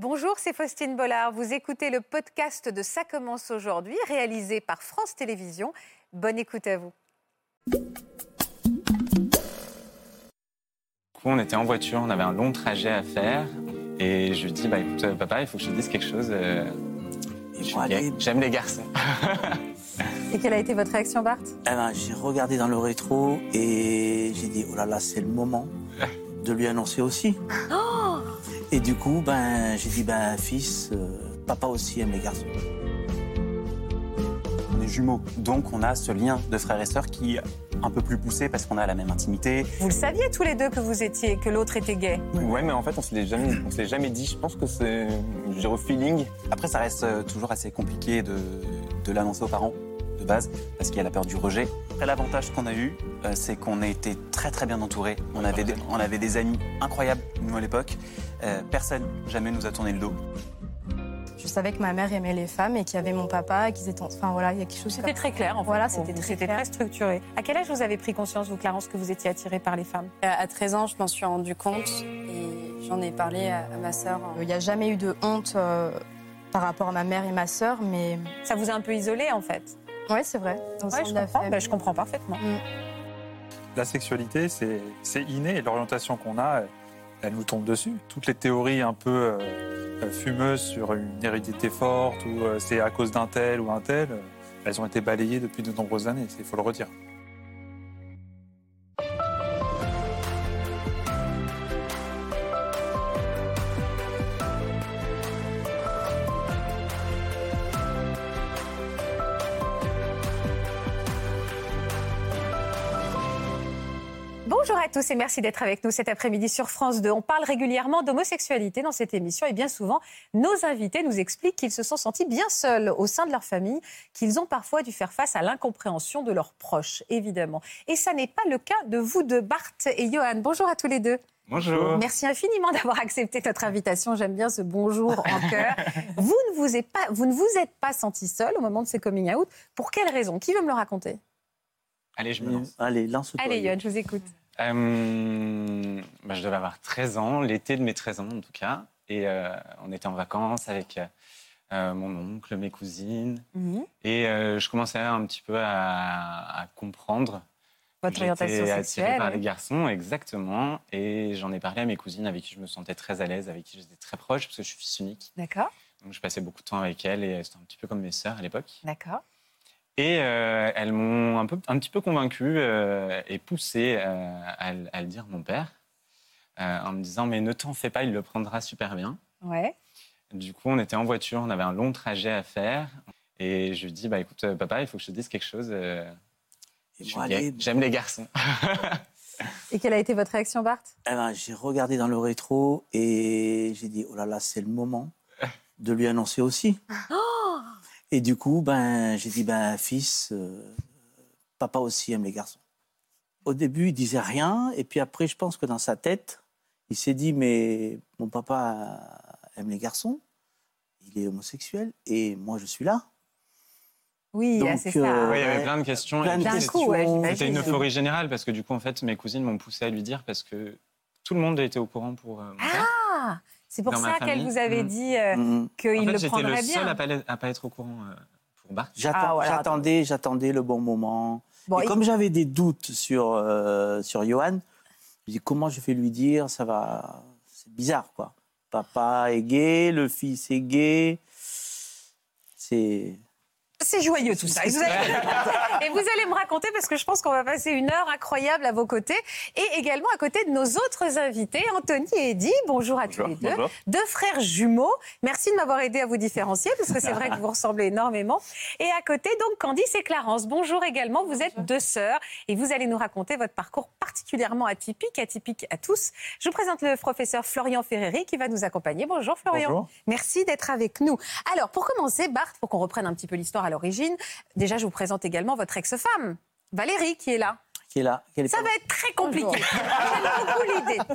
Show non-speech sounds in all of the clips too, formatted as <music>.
Bonjour, c'est Faustine Bollard. Vous écoutez le podcast de Ça commence aujourd'hui, réalisé par France Télévisions. Bonne écoute à vous. on était en voiture, on avait un long trajet à faire. Et je lui dis, bah écoute, euh, papa, il faut que je te dise quelque chose. euh. J'aime les garçons. Et quelle a été votre réaction, Bart? Eh ben, j'ai regardé dans le rétro et j'ai dit, oh là là, c'est le moment de lui annoncer aussi. Et du coup, ben, j'ai dit, ben, fils, euh, papa aussi aime les garçons. On est jumeaux, donc on a ce lien de frères et sœurs qui est un peu plus poussé parce qu'on a la même intimité. Vous le saviez tous les deux que vous étiez, que l'autre était gay? Ouais, mais en fait, on se l'est jamais, on se l'est jamais dit. Je pense que c'est, je dirais au feeling. Après, ça reste euh, toujours assez compliqué de, de l'annoncer aux parents base parce qu'il y a la peur du rejet. Après, l'avantage qu'on a eu, euh, c'est qu'on a été très très bien entourés. On avait, des, on avait des amis incroyables, nous à l'époque. Euh, personne jamais nous a tourné le dos. Je savais que ma mère aimait les femmes et qu'il y avait mon papa et qu'ils étaient. Enfin voilà, il y a quelque chose. C'était très clair, en fait. Voilà, c'était très structuré. À quel âge vous avez pris conscience, vous, Clarence, que vous étiez attirée par les femmes? À 13 ans, je m'en suis rendu compte et j'en ai parlé à, à ma sœur. Il n'y a jamais eu de honte euh, par rapport à ma mère et ma sœur, mais Ça vous a un peu isolé, en fait? Ouais, c'est vrai. Ouais, je comprends. Bah, je comprends parfaitement. La sexualité, c'est c'est inné et l'orientation qu'on a, elle, nous tombe dessus. Toutes les théories un peu euh, euh, fumeuses sur une hérédité forte ou euh, c'est à cause d'un tel ou un tel, euh, elles ont été balayées depuis de nombreuses années, il faut le redire. Bonjour à tous et merci d'être avec nous cet après-midi sur France 2. On parle régulièrement d'homosexualité dans cette émission et bien souvent, nos invités nous expliquent qu'ils se sont sentis bien seuls au sein de leur famille, qu'ils ont parfois dû faire face à l'incompréhension de leurs proches, évidemment. Et ça n'est pas le cas de vous deux, Bart et Johan. Bonjour à tous les deux. Bonjour. Merci infiniment d'avoir accepté notre invitation. J'aime bien ce bonjour en <laughs> cœur. Vous ne vous êtes pas, vous ne vous êtes pas senti seul au moment de ces coming out. Pour quelle raison? Qui veut me le raconter? Allez, je me lance. Allez, lance-toi. Allez, Johan, je vous écoute. Euh, bah, je devais avoir 13 ans, l'été de mes 13 ans en tout cas. Et euh, on était en vacances avec euh, mon oncle, mes cousines. Mhm. Et je commençais un petit peu à, à comprendre. Votre orientation attiré sexuelle. par les garçons, exactement. Et j'en ai parlé à mes cousines avec qui je me sentais très à l'aise, avec qui j'étais très proche, parce que je suis fils unique. D'accord, Donc je passais beaucoup de temps avec elles et c'était un petit peu comme mes sœurs à l'époque. d'accord. Et euh, elles m'ont un, peu, un petit peu convaincu euh, et poussé euh, à, le- à le dire à mon père, euh, en me disant Mais ne t'en fais pas, il le prendra super bien. Ouais. Du coup, on était en voiture, on avait un long trajet à faire. Et je lui dis Bah écoute, euh, papa, il faut que je te dise quelque chose. euh, J'aime les garçons. <laughs> Et quelle a été votre réaction, Bart? Eh ben, j'ai regardé dans le rétro et j'ai dit, oh là là, c'est le moment de lui annoncer aussi. Et du coup, ben, j'ai dit, ben, fils, euh, papa aussi aime les garçons. Au début, il disait rien, et puis après, je pense que dans sa tête, il s'est dit, mais mon papa aime les garçons, il est homosexuel, et moi, je suis là. Oui, Donc, ah, c'est euh, ça. Oui, il y avait plein de questions. Plein Et de puis, D'un c'était- coup, ouais, questions. C'était une euphorie générale parce que du coup, en fait, mes cousines m'ont poussé à lui dire parce que tout le monde était au courant pour euh, mon père. Ah, c'est pour ça qu'elle vous avait Mhm. dit euh, Mhm. qu'il En fait, le j'étais prendrait le bien. seul à pas, à pas être au courant euh, pour Bart. Ah, voilà, J'attendais, j'attendais le bon moment. Bon, et il- comme j'avais des doutes sur, euh, sur Johan, je dis comment je vais lui dire? Ça va. C'est bizarre, quoi. Papa est gay, le fils est gay. C'est. C'est joyeux tout ça. Et vous, allez... <laughs> et vous allez me raconter parce que je pense qu'on va passer une heure incroyable à vos côtés et également à côté de nos autres invités, Anthony et Eddie. Bonjour à tous les deux. Deux frères jumeaux. Merci de m'avoir aidé à vous différencier parce que c'est vrai que vous ressemblez énormément. Et à côté, donc, Candice et Clarence. Bonjour également. Vous êtes deux sœurs et vous allez nous raconter votre parcours particulièrement atypique, atypique à tous. Je vous présente le professeur Florian Ferreri qui va nous accompagner. Bonjour Florian. Bonjour. Merci d'être avec nous. Alors, pour commencer, Bart, pour qu'on reprenne un petit peu l'histoire à l'origine, déjà, je vous présente également votre ex-femme, Valérie, qui est là. Qui est là qui est Ça va être très compliqué. <laughs> J'aime beaucoup l'idée. <laughs>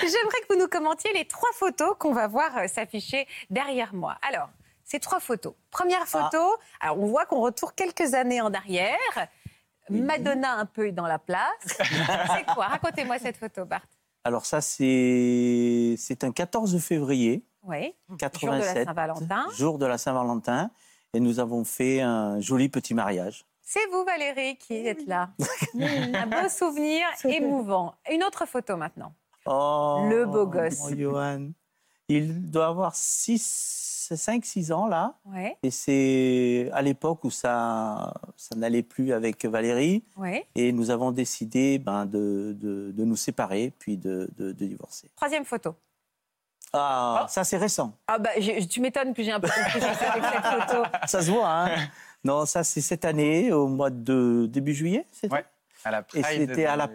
J'aimerais que vous nous commentiez les trois photos qu'on va voir euh, s'afficher derrière moi. Alors, ces trois photos. Première photo, alors on voit qu'on retourne quelques années en arrière. Madonna un peu dans la place. <laughs> C'est quoi? Racontez-moi cette photo, Bart. Alors ça, c'est c'est un 14 février Oui. 87. Jour de la Saint-Valentin. Jour de la Saint-Valentin. Et nous avons fait un joli petit mariage. C'est vous, Valérie, qui êtes là. <laughs> un beau souvenir émouvant. Une autre photo maintenant. Oh, Le beau gosse. Johan. Il doit avoir 5-6 ans là. Ouais. Et c'est à l'époque où ça, ça n'allait plus avec Valérie. Ouais. Et nous avons décidé ben, de, de, de nous séparer, puis de, de, de divorcer. Troisième photo. Ah, ça c'est récent. Ah bah, tu m'étonnes que j'ai un peu compris avec cette photo. <laughs> Ça se voit, hein Non, ça c'est cette année, au mois de début juillet, Ouais, à la Et Pride c'était à la.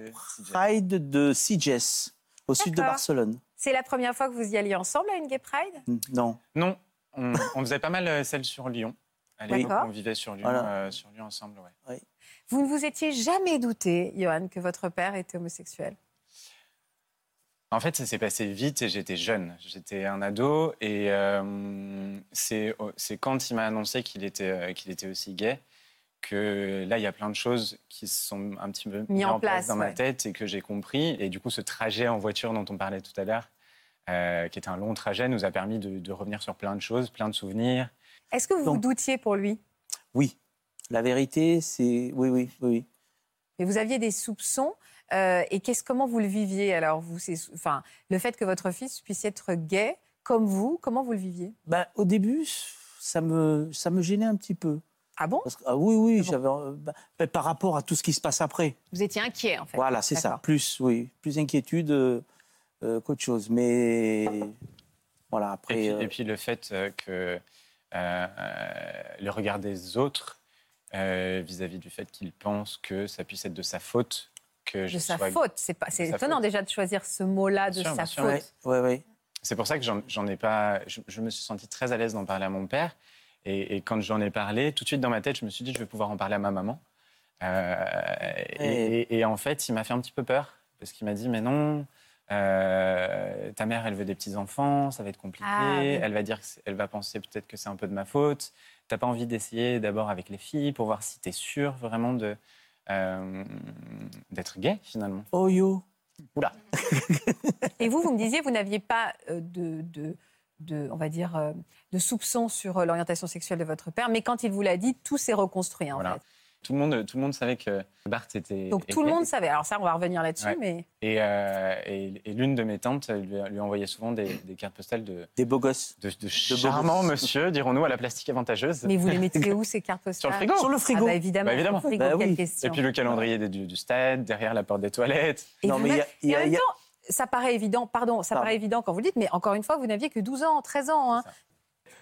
Pride de Sitges, au sud de. Barcelone. C'est la première fois que vous y alliez ensemble à une Gay Pride? Non. Non, on, <laughs> on faisait pas mal euh, celle sur Lyon. À l'époque, D'accord. on vivait sur Lyon, Voilà. euh, sur Lyon ensemble. Ouais. Vous ne vous étiez jamais douté, Johan, que votre père était homosexuel? En fait, ça s'est passé vite et j'étais jeune. J'étais un ado et euh, c'est quand il m'a annoncé qu'il était, euh, qu'il était aussi gay que là, il y a plein de choses qui se sont un petit peu Mis en place, dans ouais. ma tête et que j'ai compris. Et du coup, ce trajet en voiture dont on parlait tout à l'heure, euh, qui était un long trajet, nous a permis de, de revenir sur plein de choses, plein de souvenirs. Est-ce que vous vous Donc- doutiez pour lui? Oui. La vérité, c'est. Oui, oui, oui, oui. Mais vous aviez des soupçons euh, et qu'est-ce, comment vous le viviez? Alors vous, c'est- enfin, Le fait que votre fils puisse être gay comme vous, comment vous le viviez? Ben, au début, ça me, ça me gênait un petit peu. Ah bon? Parce que- ah oui, oui, bon j'avais. euh, ben, ben, par rapport à tout ce qui se passe après. Vous étiez inquiet en fait. Voilà, c'est ça. Plus, oui, plus inquiétude euh, euh, qu'autre chose. Mais voilà, Et après. puis, euh, et puis le fait que euh, euh, le regard des autres euh, vis-à-vis du fait qu'ils pensent que ça puisse être de sa faute que je De sa sois- faute, c'est pas, c'est étonnant faute. déjà de choisir ce mot-là de sûr, sa faute. ouais, ouais, ouais. C'est pour ça que j'en j'en ai pas. Je, je me suis senti très à l'aise d'en parler à mon père. Et, et quand j'en ai parlé, tout de suite dans ma tête, je me suis dit, je vais pouvoir en parler à ma maman. Euh, et, et- et en fait, il m'a fait un petit peu peur parce qu'il m'a dit, mais non. euh, ta mère, elle veut des petits enfants, ça va être compliqué. Ah, oui. Elle va dire, elle va penser peut-être que c'est un peu de ma faute. T'as pas envie d'essayer d'abord avec les filles pour voir si t'es sûr vraiment de euh, d'être gay finalement. Oh yo. Oula. Et vous, vous me disiez, vous n'aviez pas euh, de, de, de, on va dire, euh, de soupçons sur l'orientation sexuelle de votre père, mais quand il vous l'a dit, tout s'est reconstruit en Voilà. fait. Tout le monde, tout le monde savait que Bart était. Donc tout le monde savait. Alors ça, on va revenir là-dessus, Ouais. mais Et, euh, et- et l'une de mes tantes lui, lui envoyait souvent des, des cartes postales de, Des beaux gosses. de, de beaux charmants monsieur, dirons-nous, à la plastique avantageuse. mais vous les mettiez <laughs> où ces cartes postales Sur le frigo. Sur le Ah frigo. bah évidemment. Bah, évidemment. sur le frigo, Bah oui. Et puis le calendrier des- du, du stade, derrière la porte des toilettes. Et Non, mais il y a- y a- a- ça paraît évident, pardon, ça Pardon. paraît évident quand vous le dites, mais encore une fois, vous n'aviez que 12 ans, 13 ans. hein.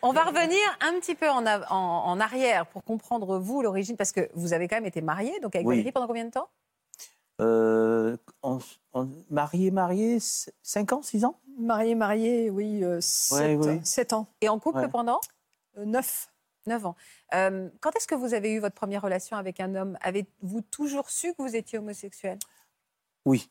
On va revenir un petit peu en, av- en- en arrière pour comprendre, vous, l'origine, parce que vous avez quand même été marié, donc avec Oui. Valérie pendant combien de temps? Euh, on- on- marié, marié, 5 ans, 6 ans? Marié, marié, oui, 7 Ouais, oui. ans, Et en couple Ouais. pendant? 9. 9 ans. Euh, quand est-ce que vous avez eu votre première relation avec un homme? Avez-vous toujours su que vous étiez homosexuel? Oui.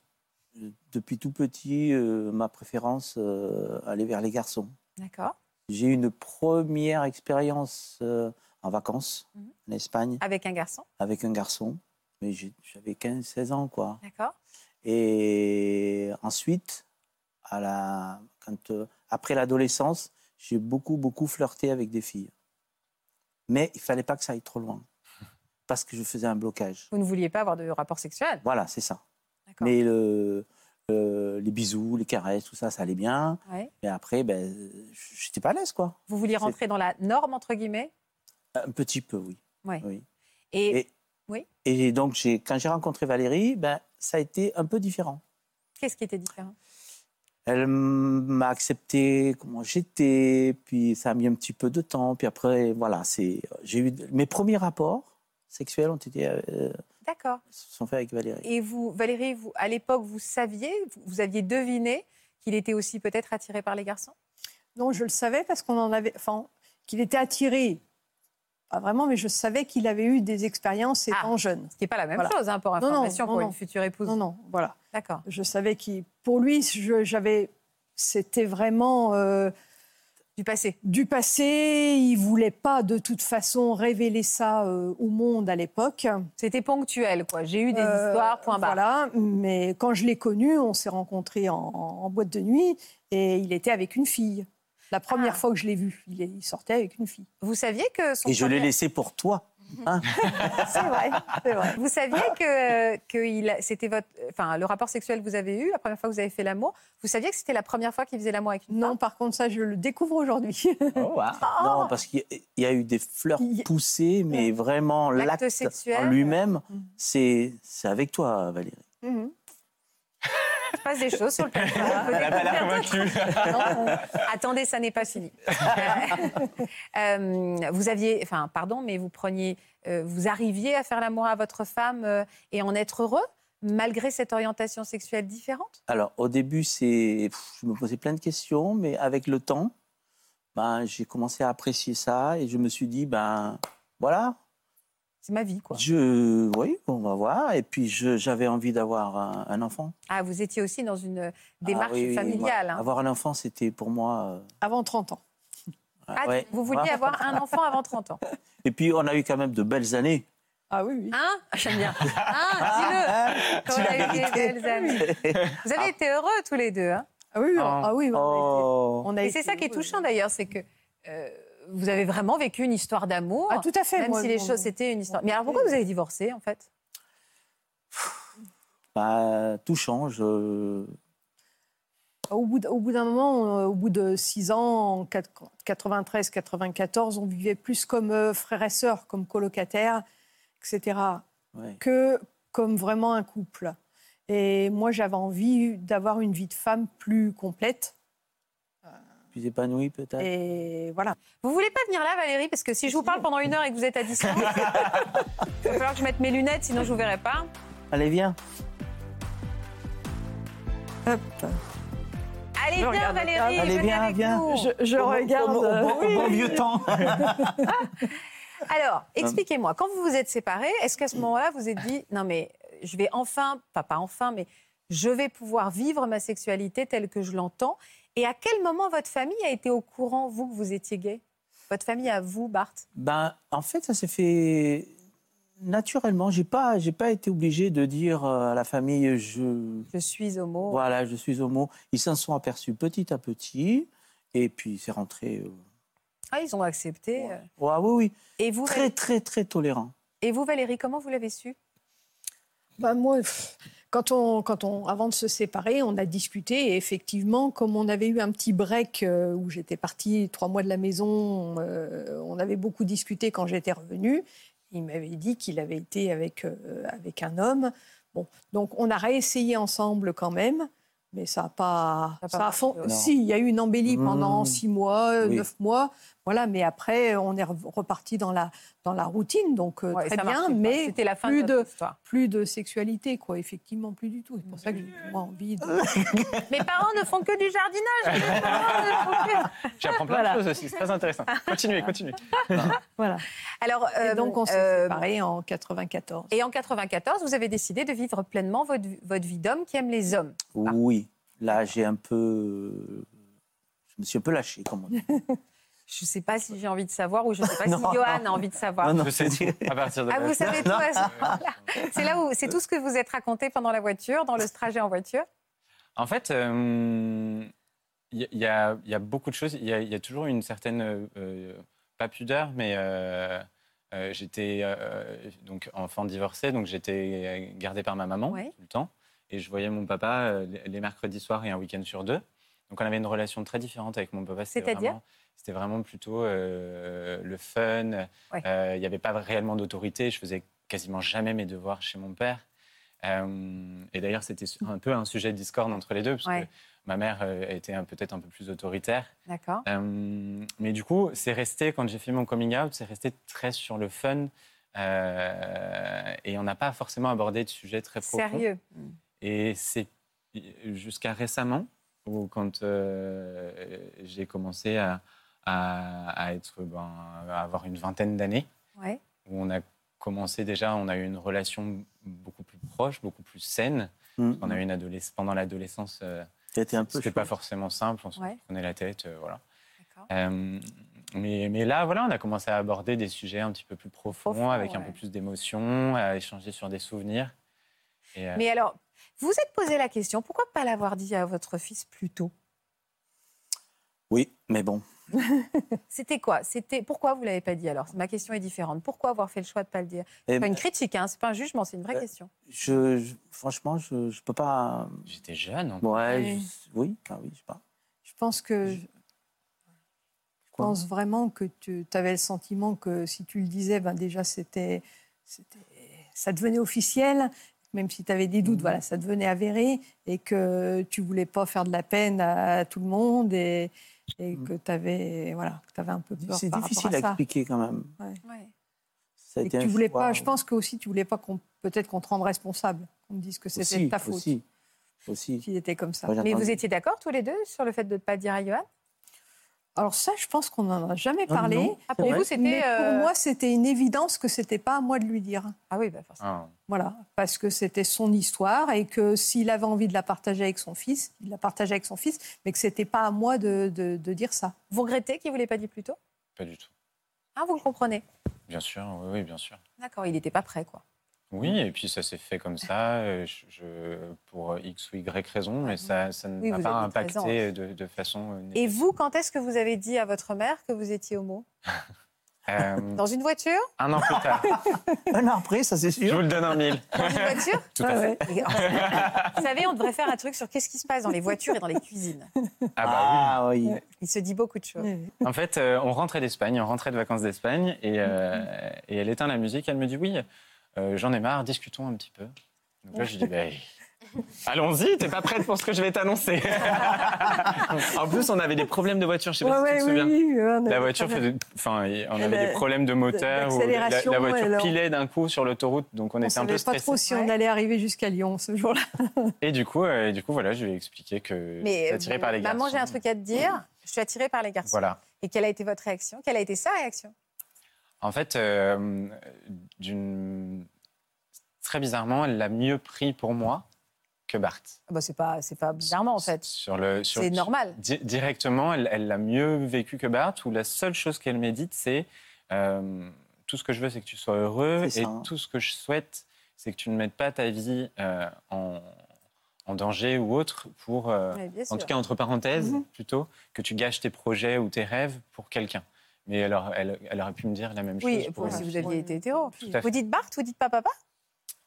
Euh, Depuis tout petit, euh, ma préférence euh, allait vers les garçons. D'accord. J'ai eu une première expérience euh, en vacances Mhm. en Espagne Avec un garçon avec un garçon, mais j'avais 15-16 ans, quoi. D'accord. Et ensuite, à la, quand, euh, après l'adolescence, j'ai beaucoup, beaucoup flirté avec des filles. Mais il fallait pas que ça aille trop loin, <laughs> parce que je faisais un blocage. Vous ne vouliez pas avoir de rapport sexuel Voilà, c'est ça. D'accord. Mais le, euh, les bisous, les caresses, tout ça, ça allait bien. Ouais. Mais après, ben, j'étais pas à l'aise, quoi. Vous vouliez rentrer dans la norme, entre guillemets? Un petit peu, oui. Ouais. oui. Et, Et- oui? Et donc, quand j'ai rencontré Valérie, ben, ça a été un peu différent. qu'est-ce qui était différent? Elle m'a accepté comment j'étais, puis ça a mis un petit peu de temps, puis après, voilà, c'est, j'ai eu mes premiers rapports sexuels ont été euh, D'accord. se sont faits avec Valérie. Et vous, Valérie, vous, à l'époque, vous saviez, vous, vous aviez deviné qu'il était aussi peut-être attiré par les garçons? Non, je le savais parce qu'on en avait. Enfin, qu'il était attiré. Pas vraiment, mais je savais qu'il avait eu des expériences étant jeune. Ce qui n'est pas la même Voilà. chose, hein, pour Non, non, information, non, pour non. une future épouse. Non, non, voilà. D'accord. Je savais qu'il. Pour lui, j'avais. C'était vraiment. euh, Du passé. Du passé, il voulait pas de toute façon révéler ça euh, au monde à l'époque. C'était ponctuel, quoi. J'ai eu des euh, histoires, point barre. Voilà, mais quand je l'ai connu, on s'est rencontrés en, boîte de nuit et il était avec une fille. La première ah. fois que je l'ai vu, il, sortait avec une fille. Vous saviez que son Et je l'ai laissé pour toi. Hein <laughs> c'est vrai, vrai, Vous saviez que, que c'était votre, enfin, le rapport sexuel que vous avez eu la première fois que vous avez fait l'amour. Vous saviez que c'était la première fois qu'il faisait l'amour avec une Non, par contre, ça, je le découvre aujourd'hui. Oh, <laughs> non, parce qu'il y a eu des fleurs poussées, mais vraiment l'acte sexuel en lui-même, mm. c'est avec toi, Valérie. Mm-hmm. Il se passe des choses sur le plateau. Attendez, ça n'est pas fini. <laughs> Euh, vous aviez, enfin, pardon, mais vous preniez, euh, vous arriviez à faire l'amour à votre femme euh, et en être heureux malgré cette orientation sexuelle différente? Alors, au début, c'est, je me posais plein de questions, mais avec le temps, ben, j'ai commencé à apprécier ça et je me suis dit, ben, voilà, c'est ma vie, quoi. Je, oui, on va voir. Et puis, j'avais envie d'avoir un, enfant. Ah, vous étiez aussi dans une démarche ah familiale. Hein. Avoir un enfant, c'était pour moi. Euh, avant 30 ans. Ah, vous vouliez avoir un enfant avant 30 ans. <laughs> Et puis, on a eu quand même de belles années. Ah oui, oui. Hein? J'aime bien. Hein <laughs> Dis-le. Quand on a eu des belles années. <laughs> Vous avez été heureux tous les deux. Hein? Ah oui, ah oui. On a été, Et c'est ça qui est touchant d'ailleurs, c'est que. Euh, vous avez vraiment vécu une histoire d'amour. Ah, tout à fait. Même si les choses, c'était une histoire. Mais alors pourquoi vous avez divorcé, en fait? Bah, Tout change. Euh. Au bout, d'un moment, au bout de six ans, en 93-94, on vivait plus comme euh, frères et sœurs, comme colocataires, etc., que comme vraiment un couple. Et moi, j'avais envie d'avoir une vie de femme plus complète plus épanoui peut-être. Et voilà. Vous voulez pas venir là, Valérie Parce que si je vous parle pendant une heure et que vous êtes à distance, <laughs> il va falloir que je mette mes lunettes, sinon je vous verrai pas. Allez, viens. Hop. Allez, viens, Valérie. Allez, viens, viens. Je, regarde. Au, bon, <laughs> vieux temps. <laughs> Alors, expliquez-moi, quand vous vous êtes séparés, est-ce qu'à ce moment-là, vous êtes dit, non mais je vais enfin, pas, pas enfin, mais je vais pouvoir vivre ma sexualité telle que je l'entends et à quel moment votre famille a été au courant, vous, que vous étiez gay? Votre famille à vous, Bart ben, En fait, ça s'est fait naturellement. Je n'ai pas, j'ai pas été obligé de dire euh, à la famille je... Je suis homo. Voilà, je suis homo. Ils s'en sont aperçus petit à petit. Et puis, c'est rentré. Euh, ah, ils ont accepté ouais. oui, oui. Et vous, très, très, très tolérant. Et vous, Valérie, comment vous l'avez su? Bah, Moi, quand on, quand on, avant de se séparer, on a discuté et effectivement, comme on avait eu un petit break euh, où j'étais partie trois mois de la maison, euh, on avait beaucoup discuté quand j'étais revenue. Il m'avait dit qu'il avait été avec, euh, avec un homme. Bon, donc on a réessayé ensemble quand même. Mais ça n'a pas. Ça, fond... Si, il y a eu une embellie pendant mmh. six mois, neuf mois. Voilà, mais après, on est reparti dans la, dans la routine, donc euh, très bien, mais c'était la fin plus de, plus de sexualité, quoi, effectivement, plus du tout. C'est pour ça que j'ai envie de... <laughs> Mes parents ne font que du jardinage. <laughs> J'apprends plein de choses aussi, c'est très intéressant. Continuez, continuez. voilà. Alors, euh, donc, on s'est euh, séparés en 94. Et en 94, vous avez décidé de vivre pleinement votre, votre vie d'homme qui aime les hommes. Oui, là, j'ai un peu... Je me suis un peu lâché, comme on dit. <laughs> Je ne sais pas si j'ai envie de savoir ou je ne sais pas <laughs> si Johan a envie de savoir. Non, je sais tout <laughs> à partir de Ah, vous savez tout à ce moment-là. C'est là où c'est tout ce que vous êtes raconté pendant la voiture, dans le trajet en voiture. En fait, il euh, y, a, beaucoup de choses. Il y, a toujours une certaine euh, pas pudeur, mais euh, j'étais donc enfant divorcé, donc j'étais gardé par ma maman tout le temps, et je voyais mon papa les mercredis soirs et un week-end sur deux. Donc on avait une relation très différente avec mon papa. C'est-à-dire c'était vraiment plutôt euh, le fun. Euh, il n'y avait pas réellement d'autorité. Je faisais quasiment jamais mes devoirs chez mon père. Euh, et d'ailleurs, c'était un peu un sujet de discorde entre les deux, parce que ma mère était peut-être un peu plus autoritaire. D'accord. mais du coup, c'est resté, quand j'ai fait mon coming out, c'est resté très sur le fun. et on n'a pas forcément abordé de sujets très profonds. Sérieux. Et c'est jusqu'à récemment, où quand j'ai commencé à, à, être, ben, avoir une vingtaine d'années, où on a commencé déjà, on a eu une relation beaucoup plus proche, beaucoup plus saine. Mm. On a eu une adolescence pendant l'adolescence. Euh, C'était un peu. C'était pas forcément simple, on se prenait la tête, euh, voilà. Euh, mais, mais, là, voilà, on a commencé à aborder des sujets un petit peu plus profonds, Profond, avec un peu plus d'émotion, à échanger sur des souvenirs. Et, euh, Mais alors, vous vous êtes posé la question, pourquoi pas l'avoir dit à votre fils plus tôt? Oui, mais bon. <laughs> C'était quoi? C'était pourquoi vous l'avez pas dit alors? Ma question est différente. Pourquoi avoir fait le choix de pas le dire? C'est pas une critique, hein, c'est pas un jugement, c'est une vraie Euh, question. je, je- franchement, je ne peux pas. J'étais jeune. Ouais, Oui. je- oui, ah oui, je sais pas. Je pense que. Je Quoi? pense vraiment que tu avais le sentiment que si tu le disais, ben déjà, c'était. c'était- Ça devenait officiel. Même si tu avais des Mhm. doutes, voilà, ça devenait avéré et que tu voulais pas faire de la peine à tout le monde et, et que tu avais, voilà, que avais un peu peur. Mhm. C'est difficile rapport à à ça. expliquer quand même. Ouais. Ça a Et été que tu voulais choix. pas, je pense que aussi tu voulais pas qu'on peut-être qu'on te rende responsable, qu'on me dise que c'était ta faute Aussi, aussi. qu'il était comme ça. Moi, Mais vous étiez d'accord tous les deux sur le fait de ne pas dire à Johan? Alors ça, je pense qu'on n'en a jamais Ah, parlé. non, Ah, pour vrai. vous, c'était. Mais pour euh, moi, c'était une évidence que c'était pas à moi de lui dire. Ah oui, bah forcément. Ah. Voilà, parce que c'était son histoire et que s'il avait envie de la partager avec son fils, il la partageait avec son fils, mais que c'était pas à moi de, de- de dire ça. Vous regrettez qu'il ne vous l'ait pas dit plus tôt? Pas du tout. Ah, vous le comprenez? Bien sûr, oui, oui, bien sûr. D'accord, il n'était pas prêt, quoi. Oui, et puis ça s'est fait comme ça, euh, je, je- pour X ou Y raison, mais ça, ça ne Oui, m'a vous pas avez 13 ans. impacté de, de façon euh, Et vous, quand est-ce que vous avez dit à votre mère que vous étiez homo? Euh, Dans une voiture? un an plus tard, <laughs> Un an après, ça c'est je sûr. vous le donne en mille. Dans une voiture? Tout à fait. Et en- <laughs> <laughs> Vous savez, on devrait faire un truc sur qu'est-ce qui se passe dans les voitures et dans les cuisines. Ah bah Ah oui. Il se dit beaucoup de choses. oui. En fait, euh, on rentrait d'Espagne, on rentrait de vacances d'Espagne, et, euh, et elle éteint la musique, elle me dit oui, j'en ai marre, discutons un petit peu. Donc là, je dis bah, <laughs> allons-y, t'es pas prête pour ce que je vais t'annoncer. <laughs> en plus, on avait des problèmes de voiture, je sais pas si tu te souviens. La voiture, faisait- enfin, on avait des problèmes de moteur, ou la, voiture alors. pilait d'un coup sur l'autoroute, donc on, On était un peu savait pas stressés. trop si on allait arriver jusqu'à Lyon ce jour-là. <laughs> Et du coup, euh, et du coup, voilà, je lui ai expliqué que Mais j'étais euh, attiré par les garçons. maman, j'ai un truc à te dire. Je suis attirée par les garçons. Voilà. Et quelle a été votre réaction? Quelle a été sa réaction? En fait, euh, très bizarrement, elle l'a mieux pris pour moi que Bart. Ah bah, C'est pas, c'est pas bizarrement, en fait. Sur le, sur- C'est normal. Di- directement, elle elle l'a mieux vécu que Bart, où la seule chose qu'elle médite, c'est euh, tout ce que je veux, c'est que tu sois heureux, et hein. tout ce que je souhaite, c'est que tu ne mettes pas ta vie euh, en, en danger ou autre pour, euh, Oui, en tout cas entre parenthèses, Mhm. plutôt, que tu gâches tes projets ou tes rêves pour quelqu'un. Mais elle, aurait- elle, elle aurait pu me dire la même Oui, chose. pour- si vous aviez été hétéro. Vous dites Bart, vous dites pas papa?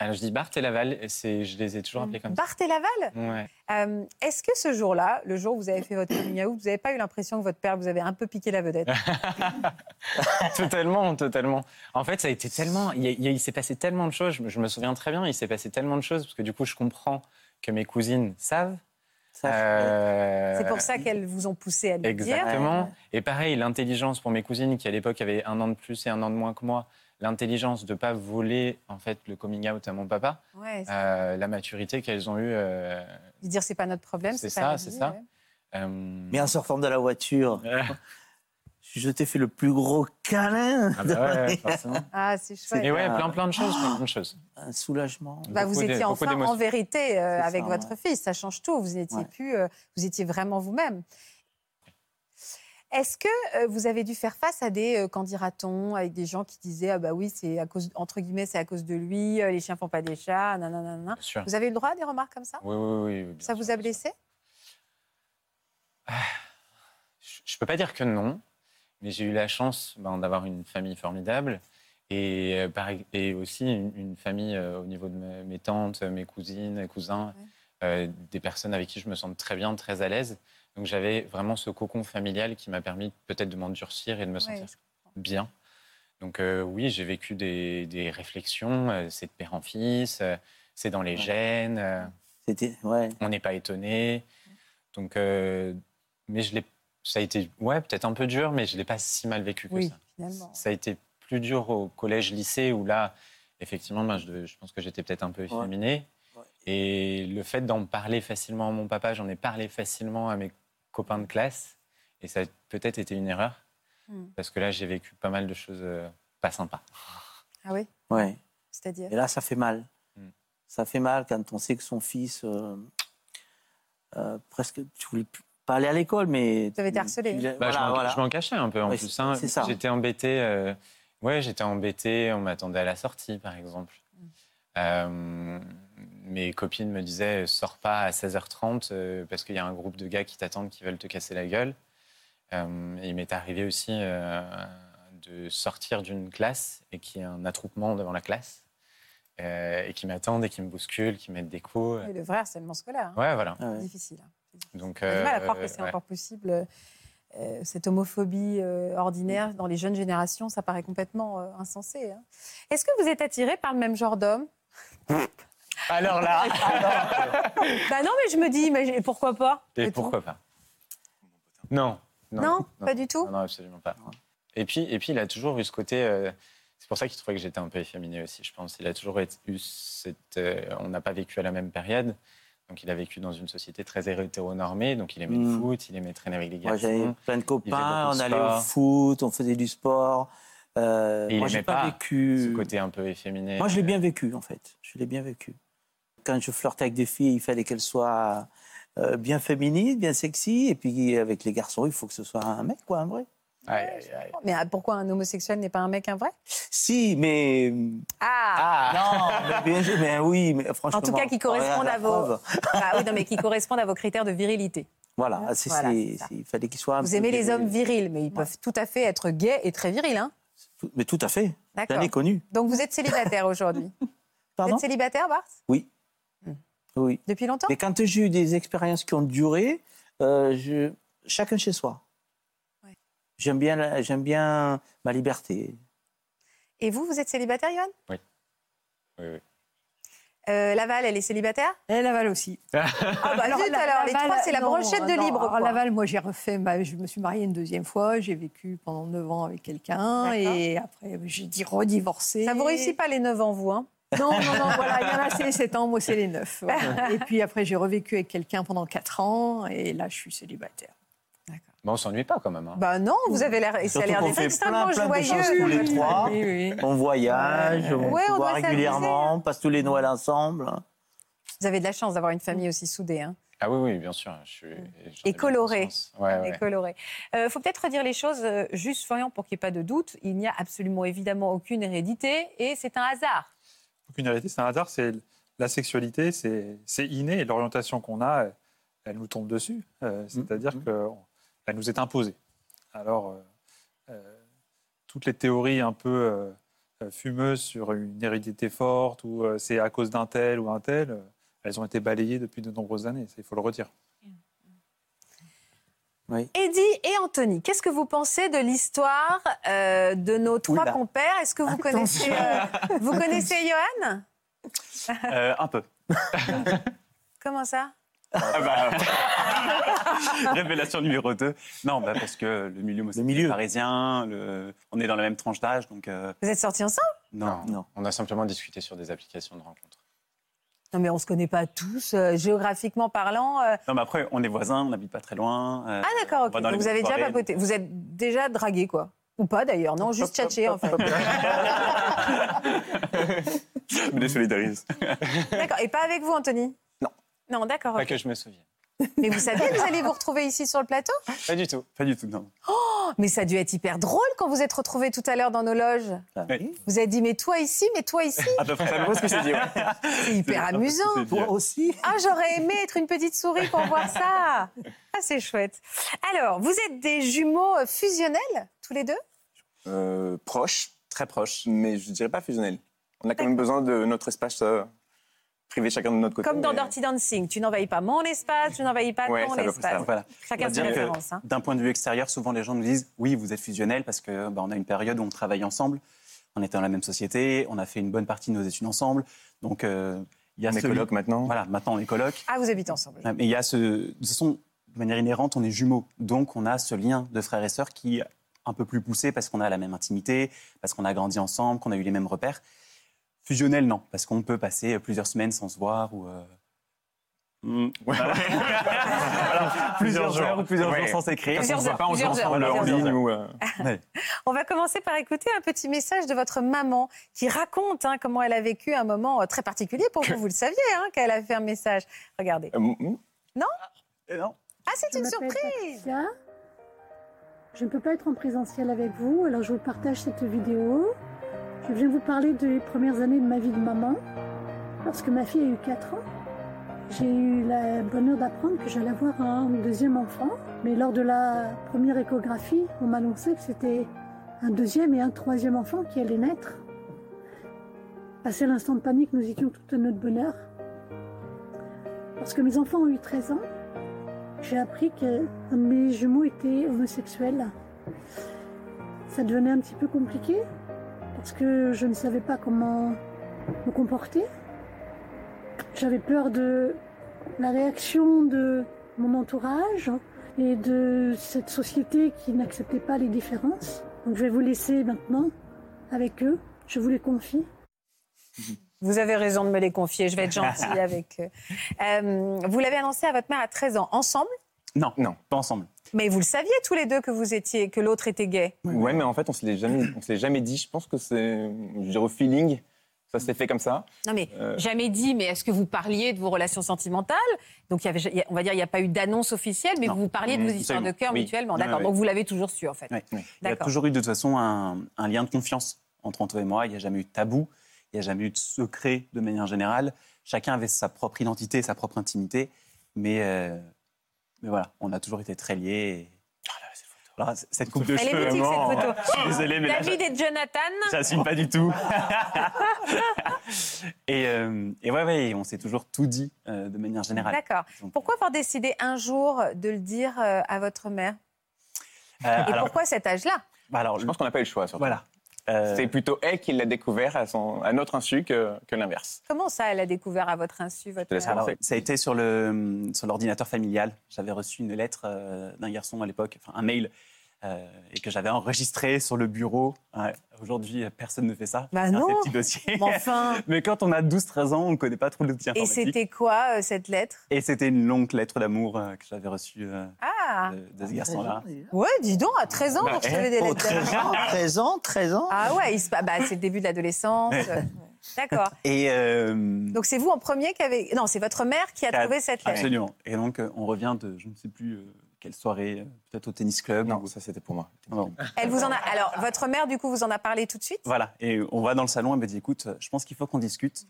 Alors je dis Bart et Laval, et je les ai toujours appelés comme Bart et Laval? Ça. Ouais. Euh, Est-ce que ce jour-là, le jour où vous avez fait votre coming vous n'avez pas eu l'impression que votre père vous avait un peu piqué la vedette? <laughs> Totalement, totalement. En fait, ça a été tellement. Il, s'est passé tellement de choses. Je me souviens très bien. Il s'est passé tellement de choses parce que du coup, je comprends que mes cousines savent. Euh, C'est pour ça qu'elles vous ont poussé à le dire. Exactement. Et pareil, l'intelligence pour mes cousines qui à l'époque avaient un an de plus et un an de moins que moi, l'intelligence de pas voler en fait le coming out à mon papa, Ouais, euh, la maturité qu'elles ont eue. euh, de dire c'est pas notre problème, C'est c'est ça, c'est ça. ouais. euh, Mais en sortant de la voiture, euh, je t'ai fait le plus gros câlin. ah bah ouais, forcément. <laughs> Ah, c'est chouette. Et ouais, plein plein de choses, plein, de choses. Un soulagement. Bah, vous étiez enfin en vérité euh, avec ça, votre ouais. fils, ça change tout. Vous étiez Ouais. plus, euh, vous étiez vraiment vous-même. Est-ce que euh, vous avez dû faire face à des euh, qu'en dira-t-on avec des gens qui disaient ah bah oui c'est à cause entre guillemets c'est à cause de lui euh, les chiens font pas des chats nanana, nanana. Bien sûr. Vous avez eu le droit à des remarques comme ça? Oui, oui, oui. Ça sûr, vous a blessé? Je ne peux pas dire que non, mais j'ai eu la chance ben, d'avoir une famille formidable et, euh, par- et aussi une, une famille euh, au niveau de mes, mes tantes, mes cousines, cousins, euh, des personnes avec qui je me sens très bien, très à l'aise. Donc j'avais vraiment ce cocon familial qui m'a permis peut-être de m'endurcir et de me sentir Ouais, bien. Donc euh, oui, j'ai vécu des, des réflexions, euh, c'est de père en fils, euh, c'est dans les Ouais. gènes. euh, ouais. on n'est pas étonné. Donc, euh, mais je l'ai, ça a été, ouais, peut-être un peu dur, mais je l'ai pas si mal vécu que Oui, ça. finalement. Ça a été plus dur au collège, lycée, où là, effectivement, ben, je, pense que j'étais peut-être un peu efféminé. Ouais. Et le fait d'en parler facilement à mon papa, j'en ai parlé facilement à mes copains de classe, et ça a peut-être été une erreur, Hmm. parce que là, j'ai vécu pas mal de choses euh, pas sympas. Ah oui, ouais. c'est-à-dire? Et là, ça fait mal. Mm. Ça fait mal quand on sait que son fils, euh, euh, presque, tu voulais plus- pas aller à l'école, mais. Vous avez été harcelé. tu- Bah, voilà, je m'en- voilà. je m'en cachais un peu en Ouais, plus. c'est- hein. c'est ça. J'étais embêté. euh, Ouais, j'étais embêté. On m'attendait à la sortie, par exemple. Mm. Euh, mes copines me disaient sors pas à 16h30 euh, parce qu'il y a un groupe de gars qui t'attendent qui veulent te casser la gueule. Euh, et il m'est arrivé aussi euh, de sortir d'une classe et qu'il y ait un attroupement devant la classe euh, et qui m'attendent et qui me bousculent, qui mettent des coups. Oui, le vrai harcèlement scolaire. hein. Ouais, voilà. Ah ouais. Difficile. Donc, du mal à euh, croire que c'est ouais. encore possible. euh, cette homophobie euh, ordinaire dans les jeunes générations, ça paraît complètement euh, insensé. hein. Est-ce que vous êtes attiré par le même genre d'homme? <laughs> Alors là, <laughs> Bah non, mais je me dis, mais pourquoi pas? Et C'est pourquoi pas? Non. Non, pas du tout? Non, non, absolument pas. Et puis, et puis, il a toujours eu ce côté. euh, c'est pour ça qu'il trouvait que j'étais un peu efféminé aussi, je pense. Il a toujours eu cette. euh, on n'a pas vécu à la même période. Donc, il a vécu dans une société très hétéronormée. Donc, il aimait le Mm. foot, il aimait traîner avec les Moi, j'avais garçons. plein de copains, on allait au foot, on faisait du sport. Euh, Et il moi, j'ai pas vécu. Ce côté un peu efféminé. Moi, je l'ai bien vécu, en fait. Je l'ai bien vécu. Quand je flirtais avec des filles, il fallait qu'elles soient euh, bien féminines, bien sexy. Et puis, avec les garçons, il faut que ce soit un mec, quoi, un vrai. Aïe, aïe, aïe. Mais ah, pourquoi un homosexuel n'est pas un mec, un vrai? Si, mais. Ah, Non, <laughs> mais bien sûr, mais oui, mais franchement. En tout cas, qui correspondent la à vos-. <laughs> Ah oui, non, mais qui correspondent à vos critères de virilité. Voilà, c'est, Voilà, c'est- c'est ça. c'est- il fallait qu'il soit. un Vous peu aimez les viril. hommes virils, mais ils peuvent tout à fait être gays et très virils. Hein Tout- Mais tout à fait. D'accord. Connu. Donc vous êtes célibataire aujourd'hui. <laughs> vous Pardon êtes célibataire, Bart Oui. Hmm. Oui. Depuis longtemps? Mais quand j'ai eu des expériences qui ont duré, euh, je... chacun chez soi. J'aime bien, j'aime bien ma liberté. Et vous, vous êtes célibataire, Yoann Oui, oui. Euh, Laval, elle est célibataire? Et Laval aussi. <laughs> Ah bah Alors, zut, la- alors, les Laval, trois, c'est la non, brochette de non, libre. alors, quoi. Laval, moi, j'ai refait. ma- je me suis mariée une deuxième fois. J'ai vécu pendant 9 ans avec quelqu'un. Et après, j'ai dit redivorcer. Ça vous réussit pas les 9 ans, vous hein? Non, non, non, voilà. Il y en a, c'est les 7 ans. Moi, c'est les 9. voilà. <laughs> Et puis après, j'ai revécu avec quelqu'un pendant 4 ans. Et là, je suis célibataire. Bon, on s'ennuie pas quand même. hein. Bah non, vous avez l'air, ça a l'air extrêmement plein, plein de choses joyeux. tous les trois. <laughs> Oui, oui. On voyage, on Ouais, on voit régulièrement, on passe tous les Noëls ensemble. Vous avez de la chance d'avoir une famille aussi soudée. Hein. Ah oui, oui, bien sûr. Je suis, Et conscience. Ouais, ouais. et coloré. Il faut peut-être redire les choses euh, juste, Florian, pour qu'il n'y ait pas de doute. Il n'y a absolument évidemment aucune hérédité et c'est un hasard. Aucune réalité, c'est un hasard. C'est la sexualité, c'est inné. Et l'orientation qu'on a, elle, elle nous tombe dessus. Euh, C'est-à-dire Mhm. Qu'elle nous est imposée. Alors, euh, euh, toutes les théories un peu euh, fumeuses sur une hérédité forte ou euh, c'est à cause d'un tel ou un tel, elles ont été balayées depuis de nombreuses années. Il faut le redire. Eddie et Anthony, qu'est-ce que vous pensez de l'histoire euh, de nos trois Oula. compères? Est-ce que vous connaissez, euh, vous connaissez Johan? Euh, un peu. <laughs> Comment ça? Ah bah, <laughs> Révélation numéro 2. Non, bah parce que le milieu, Le milieu. parisien, le- on est dans la même tranche d'âge, donc euh, Vous êtes sortis ensemble? Non. Non. On a simplement discuté sur des applications de rencontres. Non, mais on se connaît pas tous, euh, géographiquement parlant. euh. Non, mais après, on est voisins, on n'habite pas très loin. euh, Ah d'accord, ok. Donc vous avez déjà papoté. Vous êtes déjà dragué, quoi Ou pas d'ailleurs Non, juste tchatché en fait. Je me désolidarise. D'accord. Et pas avec vous, Anthony? Non. D'accord. Pas ok. que je me souvienne. Mais vous saviez que vous alliez vous retrouver ici sur le plateau? Pas du tout. Pas du tout, non. Mais ça a dû être hyper drôle quand vous êtes retrouvés tout à l'heure dans nos loges. Oui. Vous avez dit, mais toi ici, mais toi ici. À peu près. C'est à peu près ce que j'ai dit. ouais. C'est hyper amusant. Bien. aussi Ah, j'aurais aimé être une petite souris pour voir ça. Ah, c'est chouette. Alors, vous êtes des jumeaux fusionnels, tous les deux? Euh, proche, Très proche. mais je dirais pas fusionnel. On a quand même besoin de notre espace euh, privé chacun de notre côté. Comme dans mais- Dirty Dancing. Tu n'envahis pas mon espace, tu n'envahis pas Ouais, ton espace. Voilà. Chacun ses références. hein. D'un point de vue extérieur, souvent les gens nous disent oui, vous êtes fusionnels parce que bah, on a une période où on travaille ensemble, on était dans la même société, on a fait une bonne partie de nos études ensemble, donc euh, il y a On est coloc maintenant. Voilà, maintenant on est coloc. Ah, vous habitez ensemble. Mais il y a ce, de toute façon, de manière inhérente, on est jumeaux, donc on a ce lien de frères et sœurs qui est un peu plus poussé parce qu'on a la même intimité, parce qu'on a grandi ensemble, qu'on a eu les mêmes repères. Fusionnel, non, parce qu'on peut passer plusieurs semaines sans se voir ou euh. <laughs> Voilà, plusieurs jours. heures ou plusieurs Ouais. jours sans s'écrire. Plusieurs On pas, on se ensemble heures, en plusieurs ligne heures. ou. euh, <laughs> On va commencer par écouter un petit message de votre maman qui raconte hein, comment elle a vécu un moment euh, très particulier pour vous. Vous le saviez hein, qu'elle a fait un message. Regardez. euh, mm, non Ah Ah, c'est une surprise Je ne peux pas être en présentiel avec vous, alors je vous partage cette vidéo. Je viens vous parler des premières années de ma vie de maman. Lorsque ma fille a eu 4 ans, j'ai eu le bonheur d'apprendre que j'allais avoir un deuxième enfant. Mais lors de la première échographie, on m'a annoncé que c'était un deuxième et un troisième enfant qui allait naître. Passé l'instant de panique, nous étions tout à notre bonheur. Lorsque mes enfants ont eu 13 ans, j'ai appris que mes jumeaux étaient homosexuels. Ça devenait un petit peu compliqué parce que je ne savais pas comment me comporter. J'avais peur de la réaction de mon entourage et de cette société qui n'acceptait pas les différences. Donc je vais vous laisser maintenant avec eux. Je vous les confie. Vous avez raison de me les confier, je vais être gentille <laughs> avec eux. Euh, vous l'avez annoncé à votre mère à 13 ans, ensemble? Non, non, pas ensemble. Mais vous le saviez tous les deux que vous étiez, que l'autre était gay Ouais, mais en fait, on se l'est jamais, on se l'est jamais dit. Je pense que c'est, je dirais au feeling. Ça s'est fait comme ça. Non, mais euh... jamais dit, mais est-ce que vous parliez de vos relations sentimentales? Donc, il y avait, on va dire, il n'y a pas eu d'annonce officielle, mais non. vous parliez de vos histoires de cœur oui. mutuellement. D'accord. Oui, Donc, vous l'avez toujours su, en fait. Il y a toujours eu, de toute façon, un, un lien de confiance entre Antoine et moi. Il n'y a jamais eu de tabou. Il n'y a jamais eu de secret de manière générale. Chacun avait sa propre identité, sa propre intimité. Mais, euh, mais voilà, on a toujours été très liés. Et... Alors, cette coupe de Elle cheveux, est mythique, vraiment, cette photo. Je suis désolé, mais là, David et Jonathan. J'assume pas du tout. <laughs> et, euh, et ouais, ouais, on s'est toujours tout dit euh, de manière générale. D'accord. Pourquoi avoir décidé un jour de le dire euh, à votre mère? Et alors, pourquoi cet âge-là? Bah alors, Je pense qu'on n'a pas eu le choix. Surtout. Voilà. Euh, C'est plutôt elle qui l'a découvert à, son, à notre insu que, que l'inverse. Comment ça, elle a découvert à votre insu votre alors, ça a été sur le sur l'ordinateur familial. J'avais reçu une lettre euh, d'un garçon à l'époque, enfin un mail, euh, et que j'avais enregistré sur le bureau. Aujourd'hui, personne ne fait ça. Bah C'est un non. petit dossier. Mais enfin. <laughs> Mais quand on a 12-13 ans, on ne connaît pas trop l'outil Et informatique. c'était quoi euh, cette lettre? Et c'était une longue lettre d'amour euh, que j'avais reçue euh, Ah de, de ce garçon-là. Ouais, dis donc, à 13 ans, Bah, vous recevez des Oh, lettres 13 d'amour. ans, 13 ans, 13 ans. Ah ouais, se... bah, c'est le début de l'adolescence. D'accord. <laughs> Et euh, Donc c'est vous en premier qui avez... Non, c'est votre mère qui a trouvé cette lettre. absolument. Et donc, on revient de je ne sais plus euh, quelle soirée, euh, peut-être au tennis club. Non, ou- ça c'était pour moi. Non. Elle vous en a... Alors, votre mère, du coup, vous en a parlé tout de suite? Voilà. Et on va dans le salon. Elle me dit écoute, je pense qu'il faut qu'on discute.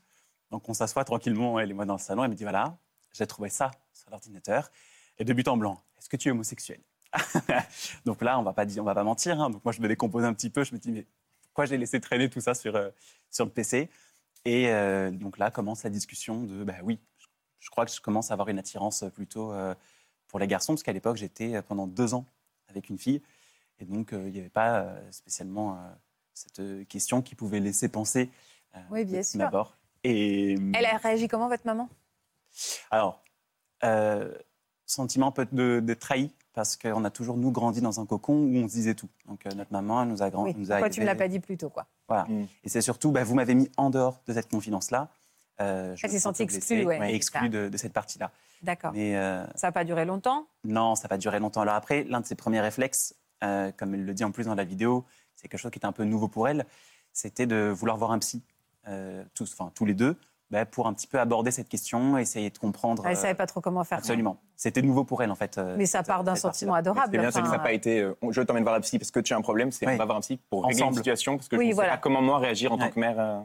Donc, on s'assoit tranquillement, elle et moi, dans le salon. Elle me dit voilà, j'ai trouvé ça sur l'ordinateur. Et de but en blanc, est-ce que tu es homosexuel <laughs> Donc là, on va pas dire, on va pas mentir. hein. Donc moi, je me décompose un petit peu. Je me dis mais pourquoi j'ai laissé traîner tout ça sur euh, sur le PC Et euh, donc là commence la discussion de bah oui, je, je crois que je commence à avoir une attirance plutôt euh, pour les garçons parce qu'à l'époque j'étais euh, pendant deux ans avec une fille et donc euh, il n'y avait pas euh, spécialement euh, cette question qui pouvait laisser penser euh, Oui, bien sûr. prime abord. Et Elle a réagi comment, votre maman? Alors, euh, sentiment un peu de, de trahi, parce qu'on a toujours, nous, grandi dans un cocon où on se disait tout. Donc, euh, notre maman elle nous a grand, Oui. nous a Pourquoi tu ne l'as pas dit plus tôt, quoi? Voilà. Mm. Et c'est surtout, bah, vous m'avez mis en dehors de cette confidence-là. Euh, je Elle me s'est sentie exclue, ouais, ouais, exclue de cette partie-là. D'accord. Mais euh, Ça n'a pas duré longtemps? Non, ça n'a pas duré longtemps. Alors après, l'un de ses premiers réflexes, euh, comme elle le dit en plus dans la vidéo, c'est quelque chose qui était un peu nouveau pour elle, c'était de vouloir voir un psy, euh, tous, enfin tous les deux, bah, pour un petit peu aborder cette question, essayer de comprendre. Elle ne savait pas trop comment faire. Absolument. C'était nouveau pour elle, en fait. Mais ça cette- part d'un sentiment adorable. C'est bien, c'est que ça n'a enfin, pas été euh, je t'emmène voir la psy parce que tu as un problème, c'est Ouais. on va voir un psy pour régler Ensemble. une situation parce que Oui, je ne voilà. sais pas comment moi réagir en tant que mère. euh.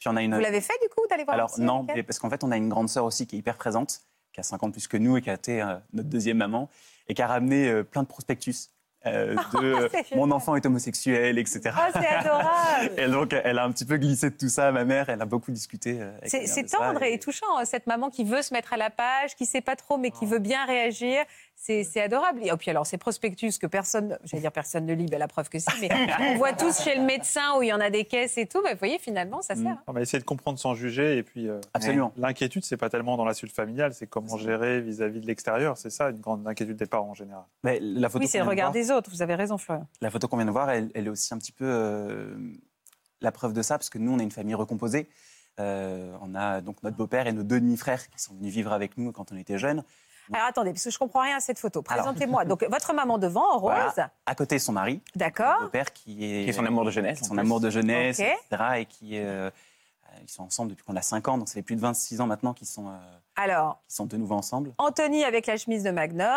Puis on a une... Vous l'avez fait, du coup, d'aller voir un Alors psy non, parce qu'en fait, on a une grande sœur aussi qui est hyper présente, qui a 5 ans de plus que nous et qui a été euh, notre deuxième maman, et qui a ramené euh, plein de prospectus euh, <laughs> de euh, C'est mon enfant est homosexuel, etc. Oh, c'est adorable <laughs> Et donc, elle a un petit peu glissé de tout ça à ma mère. Elle a beaucoup discuté. C'est de tendre et touchant, hein, cette maman qui veut se mettre à la page, qui ne sait pas trop, mais qui veut bien réagir. C'est adorable. Et puis alors, ces prospectus que personne, j'allais dire personne ne lit, ben, la preuve que si, mais on voit tous chez le médecin où il y en a des caisses et tout. Ben, vous voyez, finalement, ça sert. hein. On va essayer de comprendre sans juger. Et puis, euh, Absolument. l'inquiétude, c'est pas tellement dans la suite familiale, c'est comment gérer vis-à-vis de l'extérieur. C'est ça, une grande inquiétude des parents en général. Mais la photo Oui, c'est le de regard voir- des autres. Vous avez raison, Florian. La photo qu'on vient de voir, elle, elle est aussi un petit peu euh, la preuve de ça, parce que nous, on est une famille recomposée. Euh, on a donc notre beau-père et nos deux demi-frères qui sont venus vivre avec nous quand on était jeunes. Alors attendez, parce que je comprends rien à cette photo. Présentez-moi. <laughs> Donc votre maman devant, en rose, Voilà. À côté, son mari, mon d'accord. beau-père, qui est, Qui est son amour de jeunesse, est son amour de jeunesse, etc. Et qui, euh, ils sont ensemble depuis qu'on a 5 ans, donc ça fait plus de 26 ans maintenant qu'ils sont, euh, Alors, qui sont de nouveau ensemble. Anthony avec la chemise de Magnum.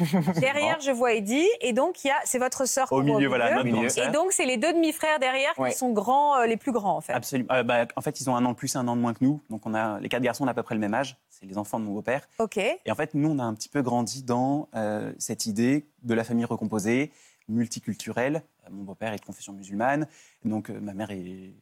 <laughs> derrière, je vois Eddie. Et donc, il y a, c'est votre sœur. Au milieu, voilà, notre grande Et donc, c'est les deux demi-frères derrière Ouais. qui sont grands, euh, les plus grands, en fait. Absolument. Euh, bah, en fait, ils ont un an de plus, un an de moins que nous. Donc, on a les quatre garçons, on a à peu près le même âge. C'est les enfants de mon beau-père. OK. Et en fait, nous, on a un petit peu grandi dans euh, cette idée de la famille recomposée, multiculturelle. Mon beau-père est de confession musulmane, donc euh, ma mère est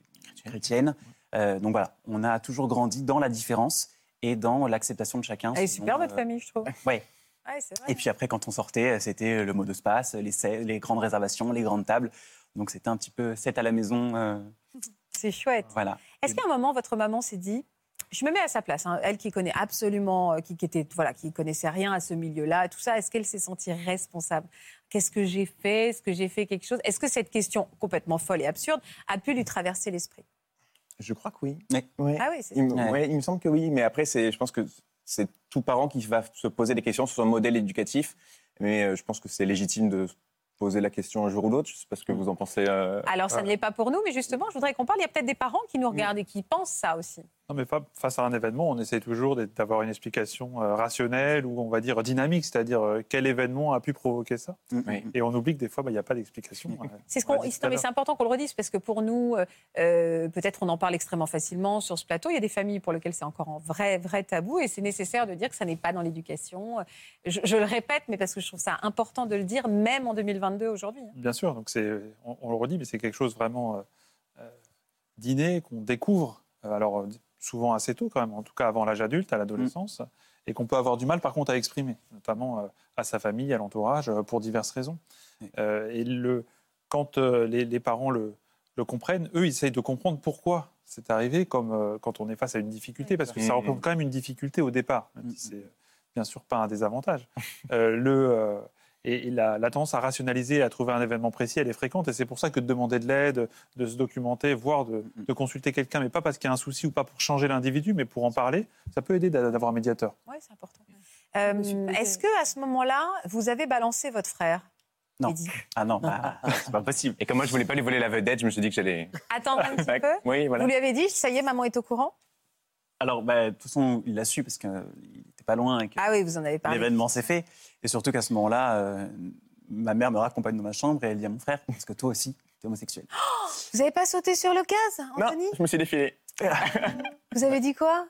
chrétienne. Euh, donc voilà, on a toujours grandi dans la différence et dans l'acceptation de chacun. Elle est super, votre euh, famille, je trouve. <laughs> Ouais. Ouais, vrai. Et puis après, quand on sortait, c'était le mot de passe, les, sa- les grandes réservations, les grandes tables. Donc c'était un petit peu 7 à la maison. euh, <laughs> C'est chouette. voilà. Est-ce qu'à un moment, votre maman s'est dit, je me mets à sa place, hein, elle qui connaît absolument, euh, qui, qui était, voilà, qui connaissait rien à ce milieu-là, tout ça, est-ce qu'elle s'est sentie responsable? Qu'est-ce que j'ai fait? Est-ce que j'ai fait quelque chose? Est-ce que cette question complètement folle et absurde a pu lui traverser l'esprit? Je crois que oui. Ouais. Ouais. Ah oui, c'est il, me- Ouais. ouais, il me semble que oui, mais après, c'est, je pense que c'est tout parent qui va se poser des questions sur son modèle éducatif. Mais euh, je pense que c'est légitime de se poser la question un jour ou l'autre. Je sais pas ce que vous en pensez. euh, Alors, ça ne l'est pas pour nous, mais justement, je voudrais qu'on parle. Il y a peut-être des parents qui nous regardent et qui pensent ça aussi. Non, mais fa- face à un événement, on essaie toujours d'avoir une explication euh, rationnelle ou on va dire dynamique, c'est-à-dire euh, quel événement a pu provoquer ça. Oui. Et on oublie que des fois, bah, il n'y a pas d'explication. C'est ce qu'on. mais important qu'on le redise parce que pour nous, euh, peut-être on en parle extrêmement facilement sur ce plateau. Il y a des familles pour lesquelles c'est encore un vrai, vrai tabou et c'est nécessaire de dire que ça n'est pas dans l'éducation. Je, je le répète, mais parce que je trouve ça important de le dire, même en 2022 aujourd'hui. hein. Bien sûr, donc c'est, on, on le redit, mais c'est quelque chose vraiment euh, d'inné qu'on découvre. alors souvent assez tôt quand même, en tout cas avant l'âge adulte, à l'adolescence, et qu'on peut avoir du mal par contre à exprimer, notamment euh, à sa famille, à l'entourage, euh, pour diverses raisons. Euh, et le, quand euh, les, les parents le, le comprennent, eux, ils essayent de comprendre pourquoi c'est arrivé, comme euh, quand on est face à une difficulté, parce que ça représente quand même une difficulté au départ, même si Mhm. c'est bien sûr pas un désavantage. <laughs> Euh, le, euh, et, la, la tendance à rationaliser, à trouver un événement précis, elle est fréquente. Et c'est pour ça que de demander de l'aide, de se documenter, voire de, Mhm. de consulter quelqu'un, mais pas parce qu'il y a un souci ou pas pour changer l'individu, mais pour en parler, ça peut aider d'a- d'avoir un médiateur. Oui, c'est important. Euh, Est-ce que à ce moment-là, vous avez balancé votre frère? Non. Eddie Ah non, bah, c'est pas possible. Et comme moi, je voulais pas lui voler la vedette, je me suis dit que j'allais. <laughs> Attendre un petit peu. Oui, voilà. Vous lui avez dit, ça y est, maman est au courant? Alors, bah, de toute façon, il l'a su parce qu'il n'était pas loin et que Ah oui, vous en avez parlé. l'événement s'est fait. Et surtout qu'à ce moment-là, euh, ma mère me raccompagne dans ma chambre et elle dit à mon frère Parce que toi aussi, tu es homosexuel. <gasps> Vous n'avez pas sauté sur le gaz, Non, Anthony? je me suis défilé. Vous avez dit quoi?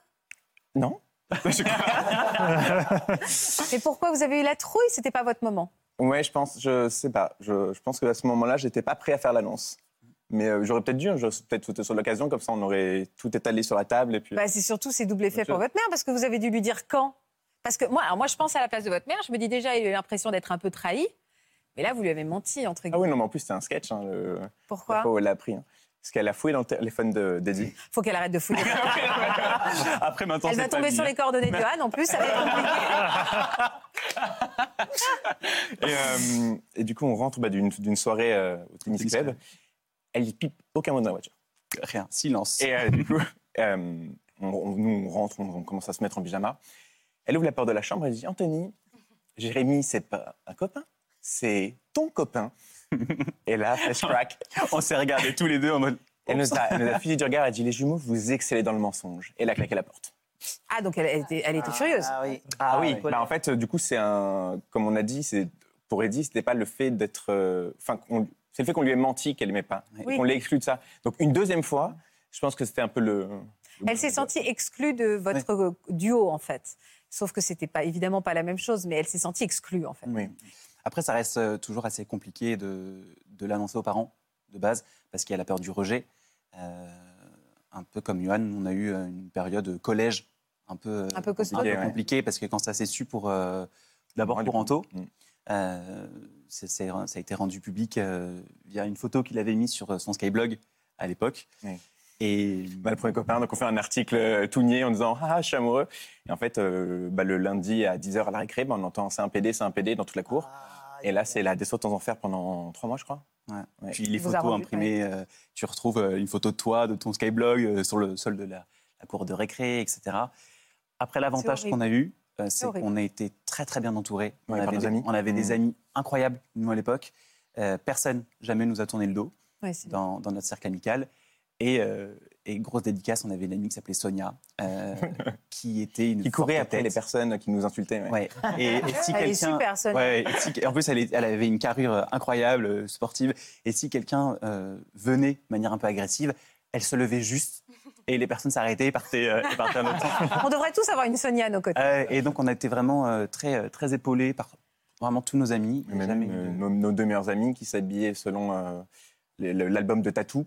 Non. <laughs> Et pourquoi vous avez eu la trouille? C'était pas votre moment. Ouais, je pense, je sais pas. Je, je pense qu'à ce moment-là, j'étais pas prêt à faire l'annonce. Mais euh, j'aurais peut-être dû, hein, j'aurais peut-être sauté sur l'occasion, comme ça on aurait tout étalé sur la table et puis. Bah, c'est surtout c'est double effet pour votre mère parce que vous avez dû lui dire quand? Parce que moi, alors moi, je pense à la place de votre mère. Je me dis déjà, il a eu l'impression d'être un peu trahi. Mais là, vous lui avez menti entre Ah guillemets. oui, non, mais en plus c'était un sketch. Hein, le... Pourquoi où elle l'a appris. hein. Parce qu'elle a fouillé dans le téléphone de- d'Eddie. Faut qu'elle arrête de fouiller. <laughs> Après, maintenant, Elle va c'est tomber sur les coordonnées de Johan. En plus, ça va être compliqué. <laughs> Et, euh, et du coup, on rentre bah, d'une soirée euh, au tennis club. club. Elle pipe aucun mot dans la voiture. Rien, silence. Et euh, du coup, euh, on, on- nous, on rentre, on, on commence à se mettre en pyjama. Elle ouvre la porte de la chambre et dit Anthony, Jérémy, c'est pas un copain, c'est ton copain. <laughs> et là, fresh crack. On s'est regardés tous les deux en mode. Elle nous, a, elle nous a fusillé du regard, elle dit Les jumeaux, vous excellez dans le mensonge. Et elle a claqué la porte. Ah, donc elle, elle était, elle était furieuse. Ah oui. Ah oui, ouais. bah, en fait, euh, du coup, c'est un. Comme on a dit, c'est pour Eddie, c'était pas le fait d'être. euh, Enfin, c'est le fait qu'on lui ait menti qu'elle aimait pas. Oui. Qu'on l'ait exclu de ça. Donc, une deuxième fois, je pense que c'était un peu le. Elle s'est sentie exclue de votre duo, en fait. Sauf que c'était pas évidemment pas la même chose, mais elle s'est sentie exclue, en fait. Oui. Après, ça reste euh, toujours assez compliqué de, de l'annoncer aux parents, de base, parce qu'il y a la peur du rejet. Euh, un peu comme Johan, on a eu euh, une période collège un peu, Un peu costaud. compliquée, Ouais. compliquée, parce que quand ça s'est su pour. euh, D'abord pour. Anto, Mm. euh, c'est- c'est- ça a été rendu public euh, via une photo qu'il avait mise sur son Skyblog à l'époque. Oui. Et Bah, le premier copain, donc on fait un article euh, tout niais en disant Ah, je suis amoureux. Et en fait, euh, bah, le lundi à 10h à la récré, bah, on entend c'est un PD, c'est un PD dans toute la cour. Et là, c'est la descente en enfer pendant trois mois, je crois. Ouais. Ouais. Puis les Vous photos rendu, imprimées, euh, tu retrouves une photo de toi, de ton Skyblog euh, sur le sol de la, la cour de récré, etc. Après, l'avantage qu'on a eu, euh, c'est qu'on a été très très bien entourés. On Ouais, avait, des, amis. on avait des Mmh. amis incroyables, nous à l'époque. Euh, personne jamais nous a tourné le dos Ouais, c'est- dans, dans notre cercle amical. Et, euh, et grosse dédicace, on avait une amie qui s'appelait Sonia, euh, <laughs> qui était une Qui courait forte après tête. les personnes qui nous insultaient. ouais. Ouais. Et, et si Elle est super, Sonia. Ouais, et si- en plus, elle, est- elle avait une carrure euh, incroyable, sportive. Et si quelqu'un euh, venait de manière un peu agressive, elle se levait juste et les personnes s'arrêtaient et partaient, euh, et partaient autre temps. <laughs> On devrait tous avoir une Sonia à nos côtés. Euh, et donc, on a été vraiment euh, très, très épaulés par vraiment tous nos amis. Jamais Même euh, nos, nos deux meilleurs amis qui s'habillaient selon euh, l'album de Tatou.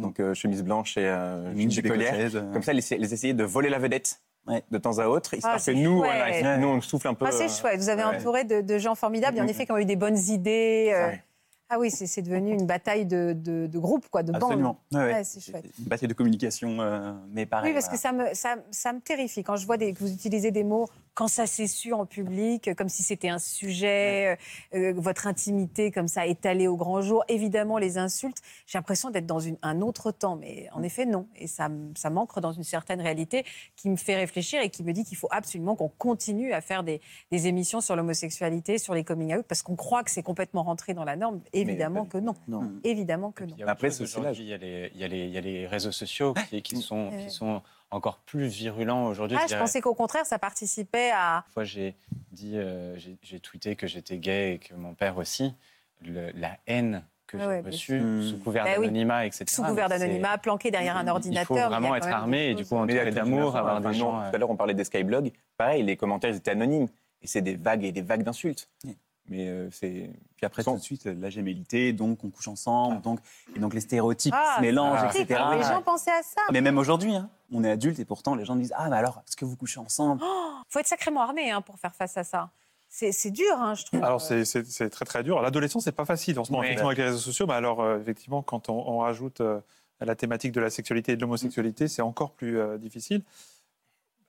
Donc euh, chemise blanche et euh, écolière. écossaise, euh. Comme ça, les, les essayer de voler la vedette Ouais. de temps à autre, histoire Ah, que c'est nous, voilà, nous, on souffle un peu. Ah, c'est euh, chouette. Vous avez ouais. entouré de, de gens formidables, et en Mhm. effet, qui ont eu des bonnes idées. Ouais. Ah oui, c'est devenu une bataille de, de, de groupe, quoi, de bande. Absolument. Ouais. Ouais, c'est chouette. Une bataille de communication, euh, mais pareil. Oui, parce voilà. que ça me, ça, ça me terrifie quand je vois des, que vous utilisez des mots quand ça s'est su en public, comme si c'était un sujet, euh, euh, votre intimité comme ça étalée au grand jour. Évidemment, les insultes, j'ai l'impression d'être dans une, un autre temps, mais en effet, non. Et ça, ça m'ancre dans une certaine réalité qui me fait réfléchir et qui me dit qu'il faut absolument qu'on continue à faire des, des émissions sur l'homosexualité, sur les coming out, parce qu'on croit que c'est complètement rentré dans la norme. Évidemment que non. Non. Évidemment que non. Après, il y, a les, il, y a les, il y a les réseaux sociaux qui, qui sont, Ouais. qui sont encore plus virulents aujourd'hui. Ah, je pensais qu'au contraire, ça participait à. Une fois, j'ai dit, euh, j'ai- j'ai tweeté que j'étais gay et que mon père aussi. Le- la haine que Ouais, j'ai ouais, bien reçue, sous couvert oui. d'anonymat, etc. Sous couvert d'anonymat, planqué derrière un ordinateur. Il faut vraiment être armé et du coup a entouré d'amour, avoir des gens. Tout à l'heure, on parlait des skyblog. Pareil, les commentaires ils étaient anonymes. Et c'est des vagues et des vagues d'insultes. Oui. Mais euh, c'est. Puis après, Sans- tout de suite, la gémellité, donc on couche ensemble, donc, et donc les stéréotypes Ah, se mélangent, ah, etc. Les gens pensaient à ça. Mais même aujourd'hui, hein, on est adulte et pourtant les gens disent Ah, mais alors, est-ce que vous couchez ensemble? Il faut être sacrément armé hein, pour faire face à ça. C'est c'est dur, hein, je trouve. Alors c'est- très très dur. L'adolescence c'est pas facile en ce moment effectivement avec les réseaux sociaux. Mais alors euh, effectivement quand on, on rajoute euh, la thématique de la sexualité et de l'homosexualité, c'est encore plus euh, difficile.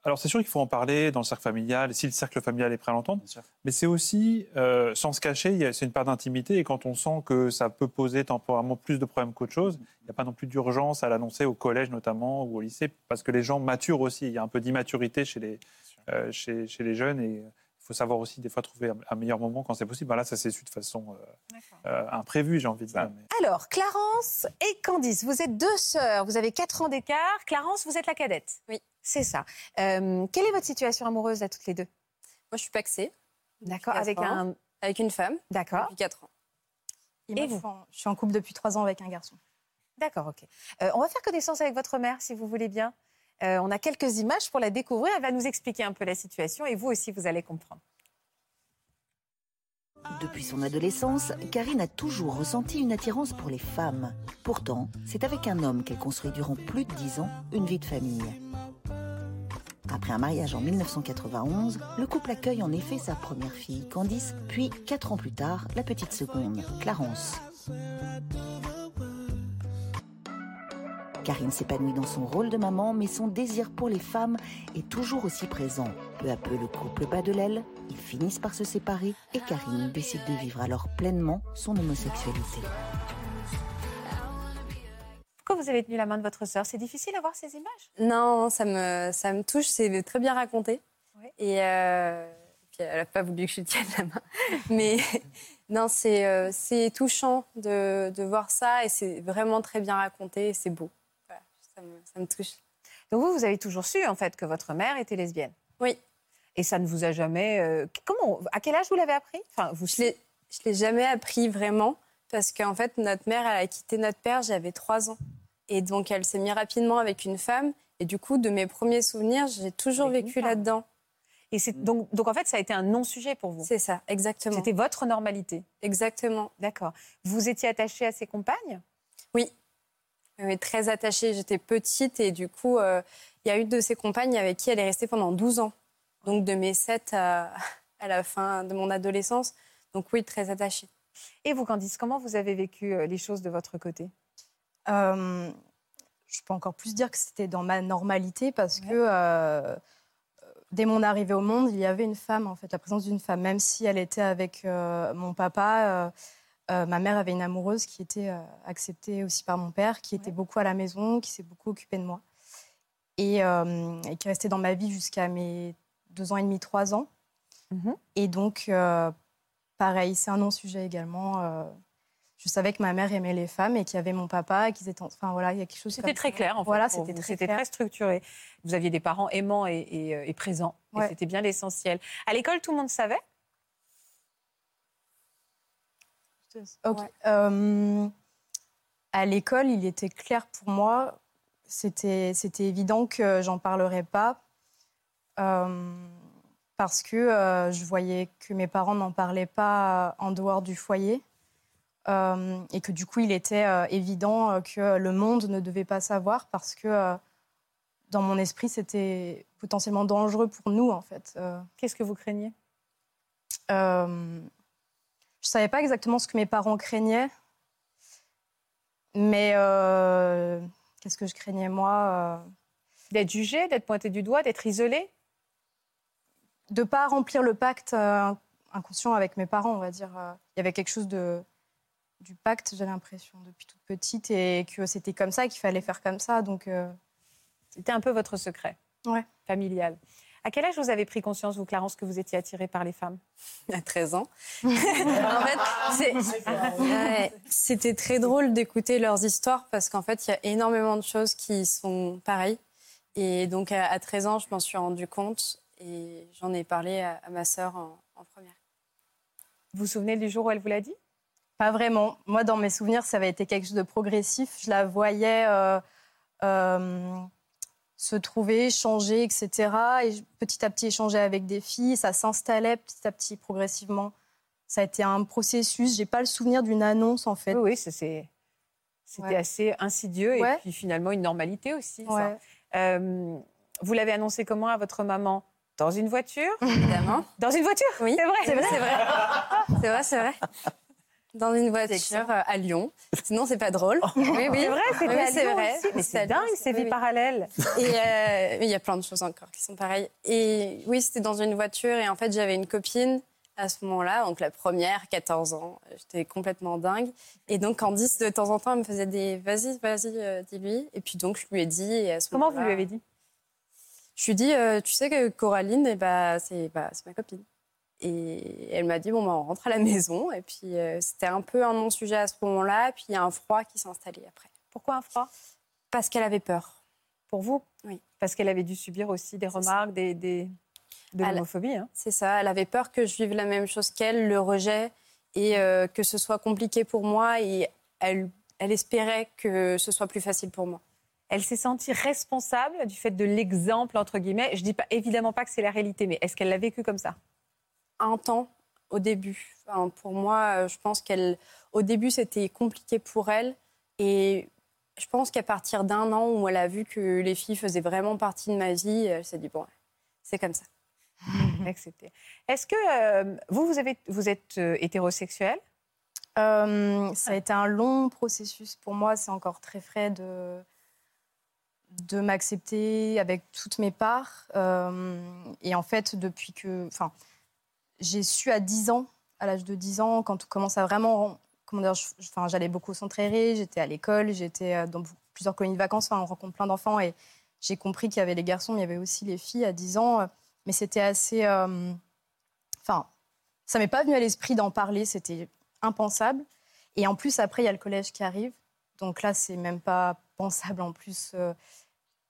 Alors c'est sûr qu'il faut en parler dans le cercle familial, si le cercle familial est prêt à l'entendre. Mais c'est aussi, euh, sans se cacher, c'est une part d'intimité. Et quand on sent que ça peut poser temporairement plus de problèmes qu'autre chose, il n'y a pas non plus d'urgence à l'annoncer au collège notamment ou au lycée, parce que les gens maturent aussi. Il y a un peu d'immaturité chez les, euh, chez, chez les jeunes et il faut savoir aussi des fois trouver un, meilleur moment quand c'est possible. Ben là, ça s'est su de façon euh, euh, imprévue, j'ai envie de dire. mais- Alors, Clarence et Candice, vous êtes deux sœurs, vous avez 4 ans d'écart. Clarence, vous êtes la cadette? Oui. C'est ça. Euh, quelle est votre situation amoureuse à toutes les deux? Moi, je suis paxée D'accord, avec ans. un. avec une femme D'accord, depuis 4 ans. Et vous? je suis en- Je suis en couple depuis 3 ans avec un garçon. d'accord, ok. Euh, on va faire connaissance avec votre mère, si vous voulez bien. Euh, on a quelques images pour la découvrir. Elle va nous expliquer un peu la situation et vous aussi, vous allez comprendre. Depuis son adolescence, Karine a toujours ressenti une attirance pour les femmes. Pourtant, c'est avec un homme qu'elle construit durant plus de dix ans une vie de famille. Après un mariage en 1991, le couple accueille en effet sa première fille, Candice, puis, quatre ans plus tard, la petite seconde, Clarence. Karine s'épanouit dans son rôle de maman, mais son désir pour les femmes est toujours aussi présent. Peu à peu, le couple bat de l'aile, ils finissent par se séparer et Karine décide de vivre alors pleinement son homosexualité. Pourquoi vous avez tenu la main de votre sœur? C'est difficile à voir ces images? Non, ça me, ça me touche, c'est très bien raconté. Ouais. Et euh, puis elle n'a pas voulu que je tienne la main. <laughs> Mais non, c'est euh, touchant de, de voir ça et c'est vraiment très bien raconté et c'est beau. Voilà, ça, me, ça me touche. Donc vous, vous avez toujours su en fait que votre mère était lesbienne? Oui. Et ça ne vous a jamais. euh, comment À quel âge vous l'avez appris? Enfin, vous. Je ne l'ai jamais appris vraiment parce qu'en fait, notre mère, elle a quitté notre père, j'avais 3 ans. Et donc, elle s'est mise rapidement avec une femme. Et du coup, de mes premiers souvenirs, j'ai toujours Avec vécu là-dedans. Et c'est donc, donc en fait, ça a été un non-sujet pour vous. C'est ça, exactement. C'était votre normalité. Exactement. D'accord. Vous étiez attachée à ses compagnes? Oui. Oui, très attachée. J'étais petite et du coup, euh, il y a une de ses compagnes avec qui elle est restée pendant 12 ans. Donc, de mes 7 à, à la fin de mon adolescence. Donc, oui, très attachée. Et vous, Candice, comment vous avez vécu euh, les choses de votre côté? Euh, je peux encore plus dire que c'était dans ma normalité parce Ouais. que euh, dès mon arrivée au monde, il y avait une femme, en fait, la présence d'une femme. Même si elle était avec euh, mon papa, euh, euh, ma mère avait une amoureuse qui était euh, acceptée aussi par mon père, qui était beaucoup à la maison, qui s'est beaucoup occupée de moi. Et, euh, et qui est restée dans ma vie jusqu'à mes deux ans et demi, trois ans. Mhm. Et donc, euh, pareil, c'est un non-sujet également. Euh, je savais que ma mère aimait les femmes et qu'il y avait mon papa et qu'ils étaient. Enfin voilà, il y a quelque chose. C'était très clair, en fait. Voilà, c'était très C'était très structuré. Vous aviez des parents aimants et, et, présents. Et c'était bien l'essentiel. À l'école, tout le monde savait? Ok. Euh, à l'école, il était clair pour moi, c'était évident que j'en parlerais pas. Euh, parce que euh, je voyais que mes parents n'en parlaient pas en dehors du foyer. Euh, et que du coup, il était euh, évident que le monde ne devait pas savoir parce que dans mon esprit, c'était potentiellement dangereux pour nous, en fait. Qu'est-ce que vous craignez? Je ne savais pas exactement ce que mes parents craignaient, mais qu'est-ce que je craignais, moi D'être jugé, d'être pointé du doigt, d'être isolé? De ne pas remplir le pacte inconscient avec mes parents, on va dire. Il y avait quelque chose de du pacte, j'ai l'impression, depuis toute petite, et que c'était comme ça, qu'il fallait faire comme ça. Donc, euh, C'était un peu votre secret ouais. familial. À quel âge vous avez pris conscience, vous, Clarence, que vous étiez attirée par les femmes? À 13 ans. <laughs> en fait, c'était très drôle d'écouter leurs histoires parce qu'en fait, il y a énormément de choses qui sont pareilles. Et donc, à 13 ans, je m'en suis rendu compte et j'en ai parlé à, ma sœur en, en première. Vous vous souvenez du jour où elle vous l'a dit? Pas vraiment. Moi, dans mes souvenirs, ça avait été quelque chose de progressif. Je la voyais euh, euh, se trouver, changer, etc. Et petit à petit échanger avec des filles. Ça s'installait petit à petit, progressivement. Ça a été un processus. J'ai pas le souvenir d'une annonce, en fait. Oui, c'était assez insidieux et puis finalement une normalité aussi. Euh, vous l'avez annoncé comment à votre maman? Dans une voiture? Évidemment. Dans une voiture? Oui. C'est vrai. C'est vrai, c'est vrai. <laughs> c'est vrai, c'est vrai dans une voiture euh, à Lyon. Sinon, c'est pas drôle. <laughs> oui, oui. C'est vrai, c'était à vrai. Mais c'est dingue, ces vies parallèles. Et euh, il y a plein de choses encore qui sont pareilles. Et oui, c'était dans une voiture. Et en fait, j'avais une copine à ce moment-là, donc la première, 14 ans. J'étais complètement dingue. Et donc, Candice, de temps en temps, elle me faisait des vas-y, vas-y, euh, dis-lui. Et puis, donc, je lui ai dit. Et à ce Comment vous lui avez dit? Je lui ai dit, tu sais que Coraline, eh bah, c'est bah, ma copine. Et elle m'a dit, bon, bah, on rentre à la <laughs> maison. Et puis, euh, c'était un peu un non-sujet à ce moment-là. Puis, il y a un froid qui s'est installé après. Pourquoi un froid? Parce qu'elle avait peur. Pour vous? Oui. Parce qu'elle avait dû subir aussi des remarques, des, des, de l'homophobie. Hein. C'est ça. Elle avait peur que je vive la même chose qu'elle, le rejet, et euh, que ce soit compliqué pour moi. Et elle, elle espérait que ce soit plus facile pour moi. Elle s'est sentie responsable du fait de l'exemple, entre guillemets. Je dis pas, évidemment pas que c'est la réalité, mais est-ce qu'elle l'a vécu comme ça? Un temps au début. pour moi, euh, je pense qu'elle, au début, c'était compliqué pour elle. Et je pense qu'à partir d'un an où elle a vu que les filles faisaient vraiment partie de ma vie, elle s'est dit bon, c'est comme ça. <laughs> Est-ce que euh, vous, vous, avez, vous êtes euh, hétérosexuel Ça a été un long processus. Pour moi, c'est encore très frais de, de m'accepter avec toutes mes parts. et en fait, depuis que. Enfin, j'ai su à 10 ans, à l'âge de 10 ans, quand on commence à vraiment. Comment dire, enfin, j'allais beaucoup au centre j'étais à l'école, j'étais euh, dans plusieurs colonies de vacances, enfin, on rencontre plein d'enfants et j'ai compris qu'il y avait les garçons, mais il y avait aussi les filles à 10 ans. Mais c'était assez. Euh, enfin, ça m'est pas venu à l'esprit d'en parler, c'était impensable. Et en plus, après, il y a le collège qui arrive. Donc là, c'est même pas pensable en plus. Euh,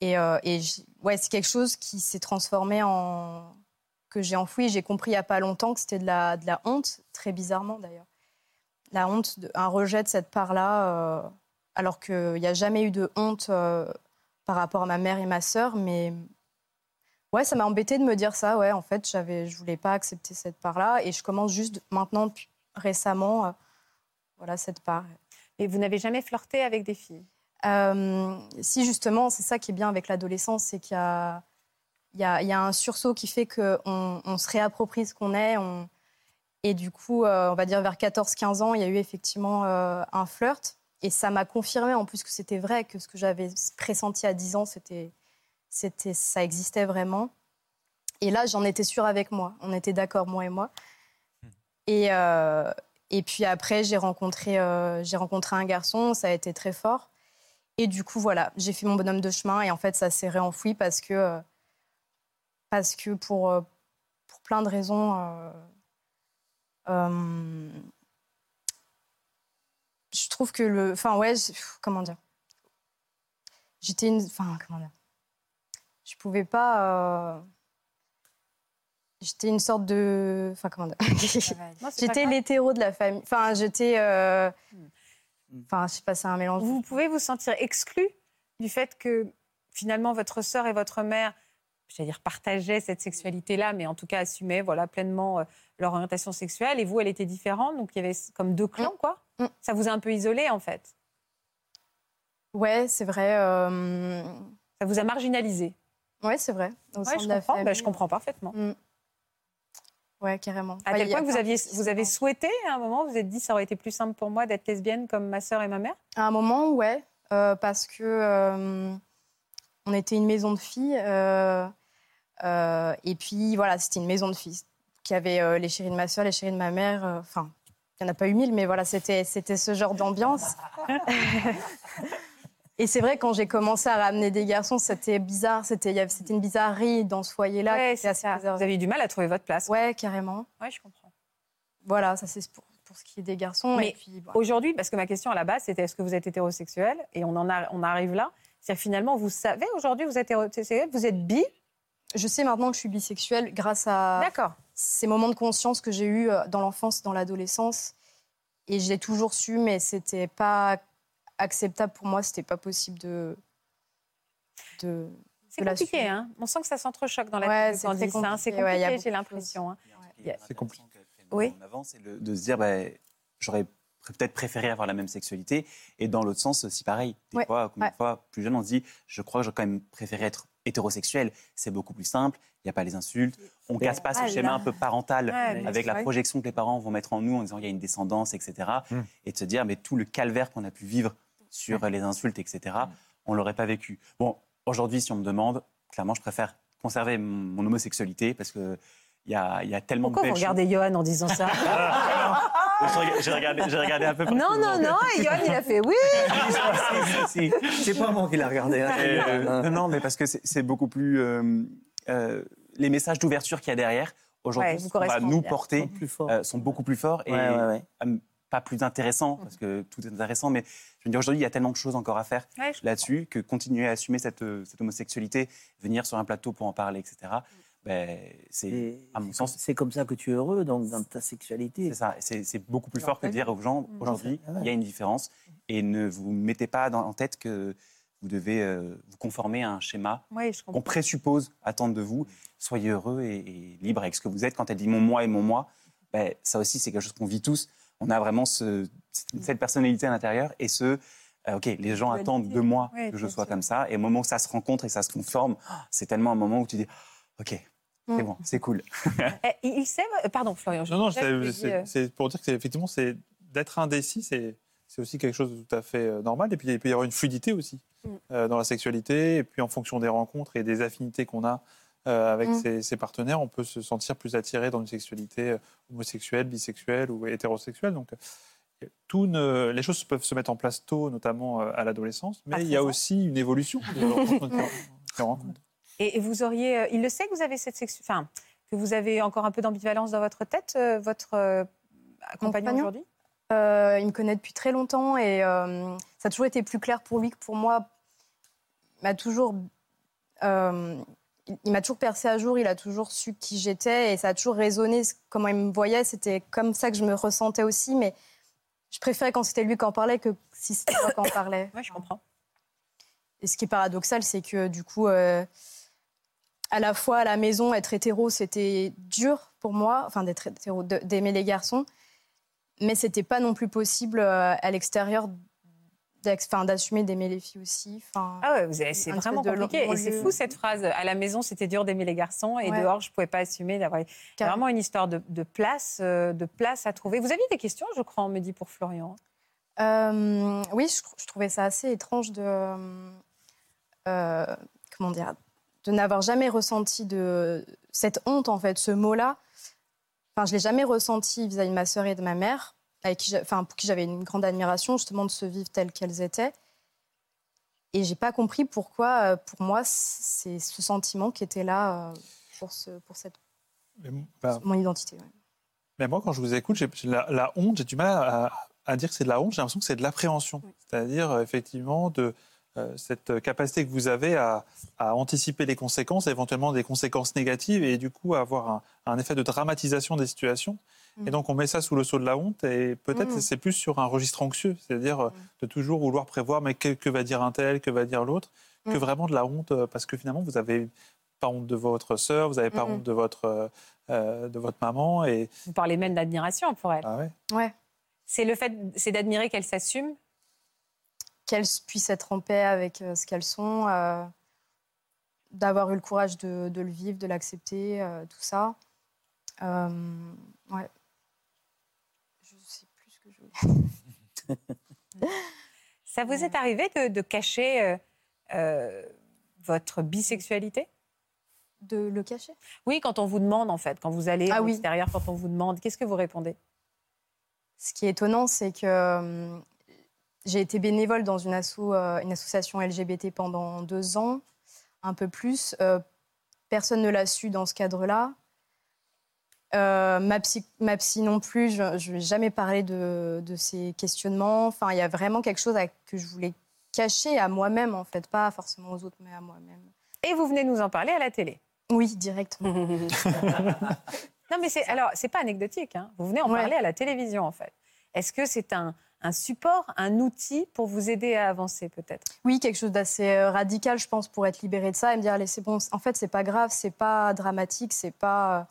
et, et ouais, c'est quelque chose qui s'est transformé en, que j'ai enfoui. J'ai compris il n'y a pas longtemps que c'était de la, de la honte, très bizarrement d'ailleurs. La honte, un rejet de cette part-là, euh, alors qu'il n'y a jamais eu de honte euh, par rapport à ma mère et ma sœur. Mais ouais, ça m'a embêté de me dire ça. Ouais, en fait, j'avais, je voulais pas accepter cette part-là. Et je commence juste maintenant, récemment, euh, voilà, cette part. Et vous n'avez jamais flirté avec des filles? Si, justement, c'est ça qui est bien avec l'adolescence, c'est qu'il y a il y a, un sursaut qui fait qu'on on se réapproprie ce qu'on est. Et du coup, euh, on va dire vers 14-15 ans, il y a eu effectivement euh, un flirt. Et ça m'a confirmé en plus que c'était vrai, que ce que j'avais pressenti à 10 ans, c'était, c'était, ça existait vraiment. Et là, j'en étais sûre avec moi. On était d'accord, moi et moi. Et, euh, et puis après, j'ai rencontré, j'ai rencontré un garçon, ça a été très fort. Et du coup, voilà, j'ai fait mon bonhomme de chemin et en fait, ça s'est réenfoui parce que parce que pour, euh, pour plein de raisons, euh, euh, trouve que le. Enfin, ouais, comment dire? J'étais une. Enfin, comment dire? Je pouvais pas. Euh, j'étais une sorte de. Enfin, comment dire? <laughs> J'étais l'hétéro de la famille. Enfin, j'étais. Euh, hmm. Enfin, je sais pas, c'est un mélange. Vous pouvez vous sentir exclu du fait que finalement votre sœur et votre mère, j'allais dire, partageaient cette sexualité-là, mais en tout cas assumaient voilà, pleinement euh, leur orientation sexuelle. Et vous, elle était différente, donc il y avait comme deux clans, quoi. Mm. Ça vous a un peu isolé, en fait? Ouais, c'est vrai. Euh, Ça vous a marginalisé? Ouais, c'est vrai. je, comprends, bah, je comprends parfaitement. Mm. Ouais, carrément. À tel point vous, aviez, vous avez souhaité, à un moment, vous, vous êtes dit, ça aurait été plus simple pour moi d'être lesbienne comme ma sœur et ma mère? À un moment, ouais. Euh, parce que euh, on était une maison de filles. Et puis, voilà, c'était une maison de filles qui avait les chéris de ma sœur, les chéris de ma mère. Enfin, il n'y en a pas eu mille, mais voilà, c'était ce genre d'ambiance. <laughs> Et c'est vrai, quand j'ai commencé à ramener des garçons, c'était bizarre. C'était une bizarrerie dans ce foyer-là. Ouais, Vous avez eu du mal à trouver votre place. Ouais, carrément. Ouais, je comprends. Voilà, ça c'est pour, pour, ce qui est des garçons. Mais aujourd'hui, parce que ma question à la base, c'était est-ce que vous êtes hétérosexuel? Et on, en a, on arrive là. C'est-à-dire finalement, vous savez aujourd'hui, vous êtes hétérosexuel, vous êtes bi? Je sais maintenant que je suis bisexuelle grâce à ces moments de conscience que j'ai eus euh, dans l'enfance, dans l'adolescence. Et je l'ai toujours su, mais c'était pas acceptable pour moi. C'était pas possible de. de c'est compliqué, hein On sent que ça s'entrechoque dans la ouais, tête C'est compliqué, ouais, j'ai l'impression. Hein. C'est compliqué. Oui. En avant, c'est de se dire, bah, j'aurais peut-être préféré avoir la même sexualité. Et dans l'autre sens, aussi pareil. Des fois, plus jeune, on se dit, je crois que j'aurais quand même préféré être hétérosexuel. C'est beaucoup plus simple, il n'y a pas les insultes. On ne casse pas ce schéma un peu parental avec la projection que les parents vont mettre en nous en disant il y a une descendance, etc. Hmm. Et de se dire, mais tout le calvaire qu'on a pu vivre sur les insultes, etc., on ne l'aurait pas vécu. Bon, aujourd'hui, si on me demande, clairement, je préfère conserver mon homosexualité parce que il y a, y a, tellement Pourquoi de Pourquoi vous regardez Johan en disant ça <laughs> J'ai regardé, regardé, un peu. Non, non, non, et Johan, il a fait oui. <laughs> c'est pas moi qui l'ai regardé. Hein. Euh, non, non, mais parce que c'est beaucoup plus. Euh, euh, les messages d'ouverture qu'il y a derrière, aujourd'hui, ouais, va nous porter, sont, beaucoup plus forts et pas plus intéressants, parce que tout est intéressant, mais je veux dire, aujourd'hui, il y a tellement de choses encore à faire là-dessus que continuer à assumer cette, cette, homosexualité, venir sur un plateau pour en parler, etc ben, c'est à mon sens. C'est comme ça que tu es heureux donc, dans ta sexualité. C'est ça. C'est beaucoup plus fort que de dire aux gens aujourd'hui, il y a une différence. Et ne vous mettez pas dans, en tête que vous devez euh, vous conformer à un schéma qu'on présuppose attendre de vous. Soyez heureux et, libre avec ce que vous êtes. Quand elle dit mon moi et mon moi, ben, ça aussi, c'est quelque chose qu'on vit tous. On a vraiment ce, cette personnalité à l'intérieur et ce. Euh, ok, les gens attendent de moi que je sois comme ça. Et au moment où ça se rencontre et ça se conforme, c'est tellement un moment où tu dis Ok, c'est mm. bon, c'est cool. <laughs> Eh, il sait, euh, pardon Florian. Non, non, euh, c'est pour dire que effectivement, c'est d'être indécis, c'est aussi quelque chose de tout à fait euh, normal. Et puis il peut y avoir une fluidité aussi mm. dans la sexualité. Et puis en fonction des rencontres et des affinités qu'on a avec mm. ses, partenaires, on peut se sentir plus attiré dans une sexualité homosexuelle, bisexuelle ou hétérosexuelle. Donc tout les choses peuvent se mettre en place tôt, notamment à l'adolescence, mais il y a aussi une évolution des rencontres. <laughs> Et vous auriez, euh, il le sait que vous avez cette sexualité, enfin, que vous avez encore un peu d'ambivalence dans votre tête, euh, votre euh, compagnon aujourd'hui? Il me connaît depuis très longtemps et ça a toujours été plus clair pour lui que pour moi. Il m'a toujours, il m'a toujours percé à jour. Il a toujours su qui j'étais et ça a toujours résonné comment il me voyait. C'était comme ça que je me ressentais aussi, mais je préférais quand c'était lui qui en parlait que si c'était moi qui en <coughs> parlais. Oui, je comprends. Et ce qui est paradoxal, c'est que du coup, à la fois à la maison, être hétéro, c'était dur pour moi, enfin d'être hétéro, d'aimer les garçons, mais c'était pas non plus possible euh, à l'extérieur d'assumer d'aimer les filles aussi. Ah ouais, c'est vraiment compliqué. Et c'est fou cette phrase. À la maison, c'était dur d'aimer les garçons et dehors, je pouvais pas assumer d'avoir. C'est vraiment une histoire de, place, euh, de place à trouver. Vous aviez des questions, je crois, on me dit pour Florian. Euh, oui, je, trouvais ça assez étrange de comment dire de n'avoir jamais ressenti de cette honte, en fait, ce mot-là. Enfin, je l'ai jamais ressenti vis-à-vis de ma sœur et de ma mère, avec qui, enfin, pour qui j'avais une grande admiration, justement, de se vivre telles qu'elles étaient. Et j'ai pas compris pourquoi, euh, pour moi, c'est ce sentiment qui était là euh, pour, ce, pour cette, bah, mon identité. Mais moi, quand je vous écoute, la, la, honte, j'ai du mal à, à dire que c'est de la honte, j'ai l'impression que c'est de l'appréhension. C'est-à-dire, effectivement, de cette capacité que vous avez à, anticiper les conséquences, éventuellement des conséquences négatives, et du coup avoir un, effet de dramatisation des situations. Mm. Et donc on met ça sous le sceau de la honte, et peut-être mm. c'est plus sur un registre anxieux, c'est-à-dire euh, mm. de toujours vouloir prévoir, mais que, va dire un tel, que va dire l'autre, que vraiment de la honte, parce que finalement vous n'avez pas honte de votre sœur, vous n'avez pas honte de votre, de votre maman. Et... Vous parlez même d'admiration pour elle. Ah ouais. ouais. C'est le fait, c'est d'admirer qu'elle s'assume qu'elles puissent être en paix avec euh, ce qu'elles sont, euh, d'avoir eu le courage de, le vivre, de l'accepter, euh, tout ça. ouais. Je sais plus ce que je voulais. <laughs> ça vous est arrivé de, cacher votre bisexualité? De le cacher? Oui, quand on vous demande, en fait, quand vous allez à l'extérieur, quand on vous demande, qu'est-ce que vous répondez? Ce qui est étonnant, c'est que j'ai été bénévole dans une, euh, une, association LGBT pendant deux ans, un peu plus. Euh, personne ne l'a su dans ce cadre-là. Euh, ma, psy, ma, psy, non plus, je ne vais jamais parler de, ces questionnements. Enfin, il y a vraiment quelque chose que je voulais cacher à moi-même, en fait, pas forcément aux autres, mais à moi-même. Et vous venez nous en parler à la télé Oui, directement. <laughs> <laughs> non, mais c'est alors c'est pas anecdotique. Hein. Vous venez en parler à la télévision, en fait. Est-ce que c'est un, un support, un outil pour vous aider à avancer peut-être? Oui, quelque chose d'assez euh, radical, je pense, pour être libéré de ça et me dire allez, c'est bon. En fait, c'est pas grave, c'est pas dramatique, c'est pas.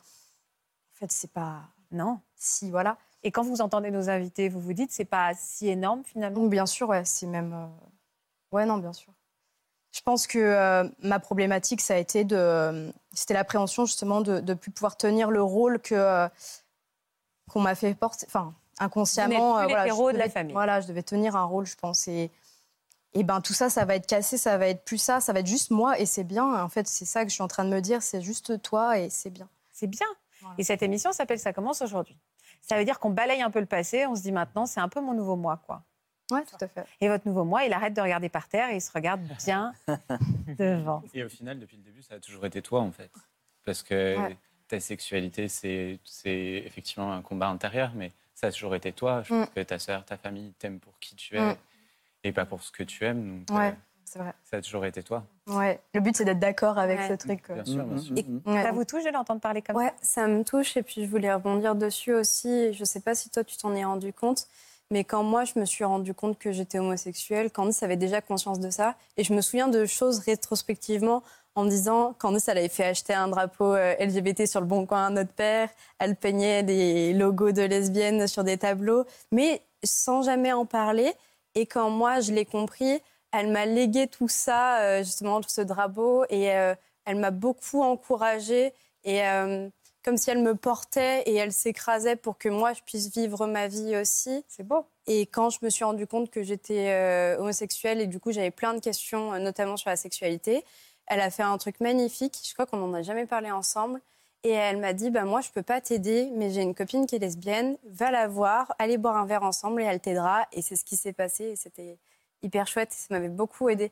En fait, c'est pas. Non. Si, voilà. Et quand vous entendez nos invités, vous vous dites c'est pas si énorme finalement? Bien sûr, ouais, c'est même. Euh, ouais, non, bien sûr. Je pense que euh, ma problématique, ça a été de. C'était l'appréhension justement de ne plus pouvoir tenir le rôle que qu'on m'a fait porter. Enfin, inconsciemment. Vous voilà, de la famille. Voilà, je devais tenir un rôle, je pense. Et, et ben tout ça, ça va être cassé, ça va être plus ça, ça va être juste moi et c'est bien. En fait, c'est ça que je suis en train de me dire, c'est juste toi et c'est bien. C'est bien. Et cette émission s'appelle Ça commence aujourd'hui. Ça veut dire qu'on balaye un peu le passé, on se dit maintenant, c'est un peu mon nouveau moi, quoi. Oui, tout à fait. Et votre nouveau moi, il arrête de regarder par terre et il se regarde bien <laughs> devant. Et au final, depuis le début, ça a toujours été toi, en fait. Parce que ta sexualité, c'est effectivement un combat intérieur, mais ça a toujours été toi. Je pense mm. que ta sœur, ta famille t'aiment pour qui tu es mm. et pas pour ce que tu aimes. Donc, ouais, euh, c'est vrai. Ça a toujours été toi. Ouais. Le but, c'est d'être d'accord avec ce truc. Bien sûr, bien sûr. Ça vous touche de l'entendre parler comme ouais, ça? ça me touche. Et puis, je voulais rebondir dessus aussi. Je ne sais pas si toi, tu t'en es rendu compte. Mais quand moi, je me suis rendu compte que j'étais homosexuelle, Candice avait déjà conscience de ça. Et je me souviens de choses rétrospectivement en me disant, Candice, elle avait fait acheter un drapeau euh, LGBT sur le bon coin à notre père, elle peignait des logos de lesbiennes sur des tableaux, mais sans jamais en parler. Et quand moi, je l'ai compris, elle m'a légué tout ça, euh, justement, tout ce drapeau, et euh, elle m'a beaucoup encouragée, et comme si elle me portait et elle s'écrasait pour que moi, je puisse vivre ma vie aussi. C'est beau. Et quand je me suis rendu compte que j'étais homosexuelle, et du coup, j'avais plein de questions, notamment sur la sexualité, elle a fait un truc magnifique. Je crois qu'on n'en a jamais parlé ensemble. Et elle m'a dit, bah, moi, je peux pas t'aider, mais j'ai une copine qui est lesbienne. Va la voir, allez boire un verre ensemble et elle t'aidera. Et c'est ce qui s'est passé. Et c'était hyper chouette. Ça m'avait beaucoup aidé.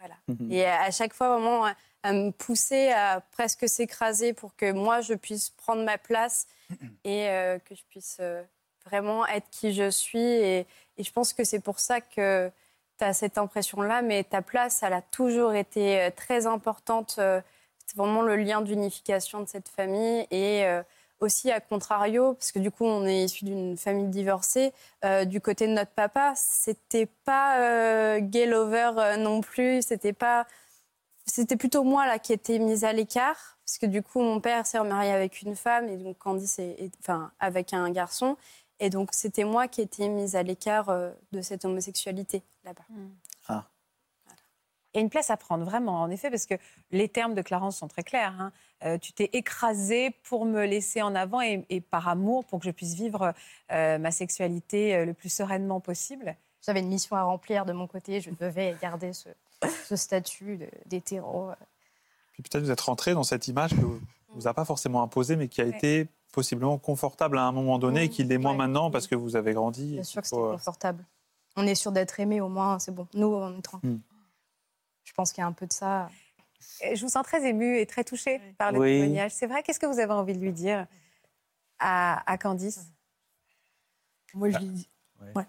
Voilà. Mhm. Et à chaque fois, vraiment, à me pousser à presque s'écraser pour que moi, je puisse prendre ma place <clears throat> et euh, que je puisse euh, vraiment être qui je suis. et je pense que c'est pour ça que tu as cette impression-là, mais ta place, elle a toujours été euh, très importante. Euh, c'est vraiment le lien d'unification de cette famille et euh, aussi à contrario, parce que du coup, on est issu d'une famille divorcée. du côté de notre papa, c'était pas gay lover non plus. C'était pas, c'était plutôt moi là qui était mise à l'écart, parce que du coup, mon père s'est remarié avec une femme et donc Candice, est, enfin, avec un garçon. Et donc, c'était moi qui étais mise à l'écart de cette homosexualité là-bas. Hmm. Ah. Il y a une place à prendre, vraiment, en effet, parce que les termes de Clarence sont très clairs. Hein. Euh, tu t'es écrasée pour me laisser en avant et, par amour pour que je puisse vivre euh, ma sexualité le plus sereinement possible. J'avais une mission à remplir de mon côté. Je devais garder ce, statut d'hétéro. Puis peut-être vous êtes rentré dans cette image que vous, vous a pas forcément imposée, mais qui a été possiblement confortable à un moment donné et qu'il l'est moins maintenant parce que vous avez grandi. Bien sûr que c'est euh, confortable. On est sûr d'être aimé au moins, c'est bon. Nous, on est tranquille. Hmm. Je pense qu'il y a un peu de ça. Je vous sens très émue et très touchée par le témoignage. C'est vrai, qu'est-ce que vous avez envie de lui dire à, à Candice? Moi, je lui dis.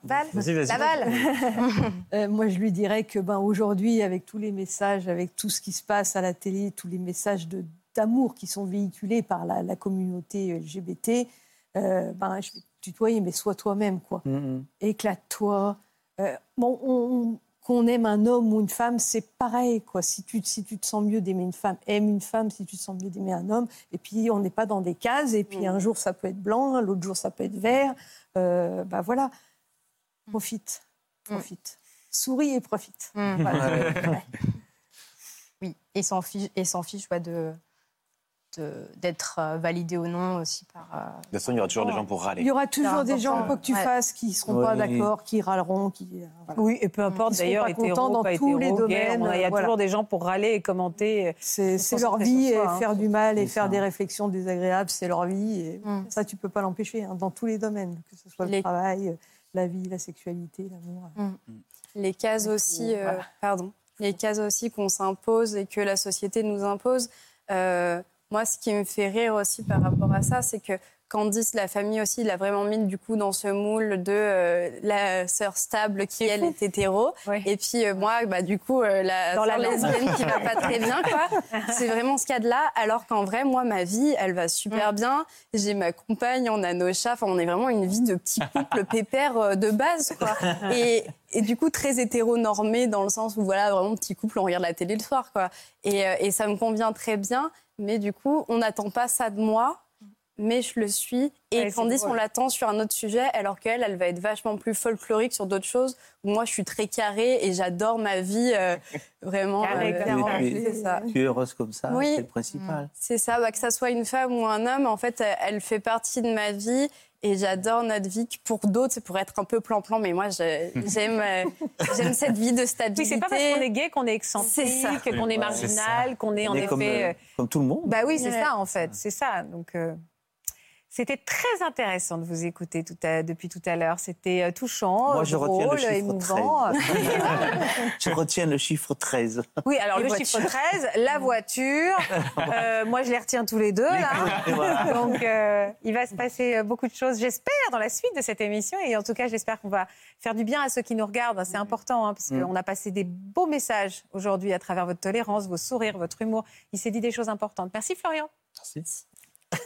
Val, vas-y. la Val? <laughs> Euh, moi, je lui dirais que ben, aujourd'hui, avec tous les messages, avec tout ce qui se passe à la télé, tous les messages d'amour qui sont véhiculés par la, la communauté LGBT, euh, ben, je vais te tutoyer, mais sois toi-même, quoi. Mhm. Éclate-toi. Euh, bon, on- on- qu'on aime un homme ou une femme, c'est pareil, quoi. Si tu, si tu te sens mieux d'aimer une femme, aime une femme. Si tu te sens mieux d'aimer un homme, et puis on n'est pas dans des cases. Et puis un jour ça peut être blanc, l'autre jour ça peut être vert. Euh, bah voilà, profite, profite, souris et profite. Mm. Voilà. <laughs> Ouais. Oui, et s'en fiche, et s'en fiche ouais, de- d'être euh, validé ou non aussi par. euh, De toute façon, il y aura toujours des gens pour râler. Il y aura toujours des gens, important. quoi que tu Ouais. fasses, qui ne seront pas Oui. d'accord, qui râleront, qui. euh, voilà. Oui, et peu importe Ils seront d'ailleurs, pas contents hétéro, dans pas tous les hétéro, domaines, on a- il y a voilà. toujours des gens pour râler et commenter. C'est leur vie, et hein. faire du mal et faire ça. des réflexions désagréables, c'est leur vie. Et Mm. Ça, tu peux pas l'empêcher hein, dans tous les domaines, que ce soit Les- le travail, euh, la vie, la sexualité, l'amour. Les cases aussi, euh, Voilà. pardon, les cases aussi qu'on s'impose et que la société nous impose. Euh, moi, ce qui me fait rire aussi par rapport à ça, c'est que Candice, la famille aussi, l'a vraiment mis du coup dans ce moule de euh, la sœur stable qui elle est hétéro, et puis euh, moi, bah du coup euh, la Dans la lesbienne qui va pas très bien, quoi. <laughs> C'est vraiment ce cas-là. Alors qu'en vrai, moi, ma vie, elle va super bien. J'ai ma compagne, on a nos chats. Enfin, on est vraiment une vie de petit <laughs> couple pépère de base, quoi. <laughs> Et, et du coup, très hétéronormé dans le sens où, voilà, vraiment petit couple, on regarde la télé le soir, quoi. Et, et ça me convient très bien. Mais du coup, on n'attend pas ça de moi. Mais je le suis. Et Ouais, Candice, on l'attend sur un autre sujet, alors qu'elle, elle va être vachement plus folklorique sur d'autres choses. Moi, je suis très carrée et j'adore ma vie euh, <laughs> vraiment. Carrée, euh, clairement. Tu es- c'est ça. Tu es heureuse comme ça, Oui. c'est le principal. C'est ça, bah, que ça soit une femme ou un homme, en fait, elle fait partie de ma vie et j'adore notre vie. que Pour d'autres, c'est pour être un peu plan-plan, mais moi, <laughs> j'aime euh, j'aime cette vie de stabilité. Oui, c'est pas parce qu'on est gay qu'on est C'est ça. excentrique, qu'on est marginal, qu'on est en est effet. comme, euh, euh, comme tout le monde. Bah oui, c'est Ouais. ça en fait, c'est ça. Donc euh, c'était très intéressant de vous écouter tout à- depuis tout à l'heure. C'était euh, touchant, Moi, je retiens le drôle, émouvant. 13. <laughs> je retiens le chiffre 13. Oui, alors Les le chiffre voitures. 13, la <laughs> voiture. euh, moi, je les retiens tous les deux là. <laughs> Donc, euh, il va se passer beaucoup de choses, j'espère, dans la suite de cette émission. Et en tout cas, j'espère qu'on va faire du bien à ceux qui nous regardent. C'est important, hein, parce Mm. qu'on a passé des beaux messages aujourd'hui à travers votre tolérance, vos sourires, votre humour. Il s'est dit des choses importantes. Merci, Florian. Merci.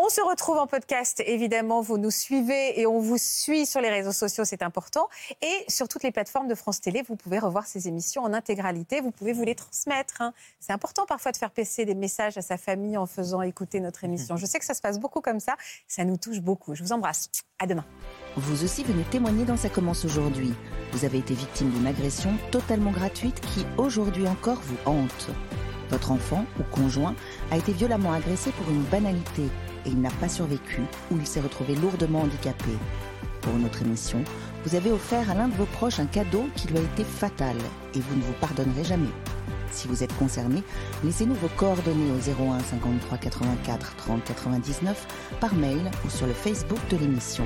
On se retrouve en podcast, évidemment. Vous nous suivez et on vous suit sur les réseaux sociaux, c'est important. Et sur toutes les plateformes de France Télé, vous pouvez revoir ces émissions en intégralité. Vous pouvez vous les transmettre. hein. C'est important parfois de faire passer des messages à sa famille en faisant écouter notre émission. Je sais que ça se passe beaucoup comme ça. Ça nous touche beaucoup. Je vous embrasse. À demain. Vous aussi venez témoigner dans Ça commence aujourd'hui. Vous avez été victime d'une agression totalement gratuite qui, aujourd'hui encore, vous hante. Votre enfant ou conjoint a été violemment agressé pour une banalité et il n'a pas survécu ou il s'est retrouvé lourdement handicapé. Pour notre émission, vous avez offert à l'un de vos proches un cadeau qui lui a été fatal et vous ne vous pardonnerez jamais. Si vous êtes concerné, laissez-nous vos coordonnées au 01 53 84 30 99 par mail ou sur le Facebook de l'émission.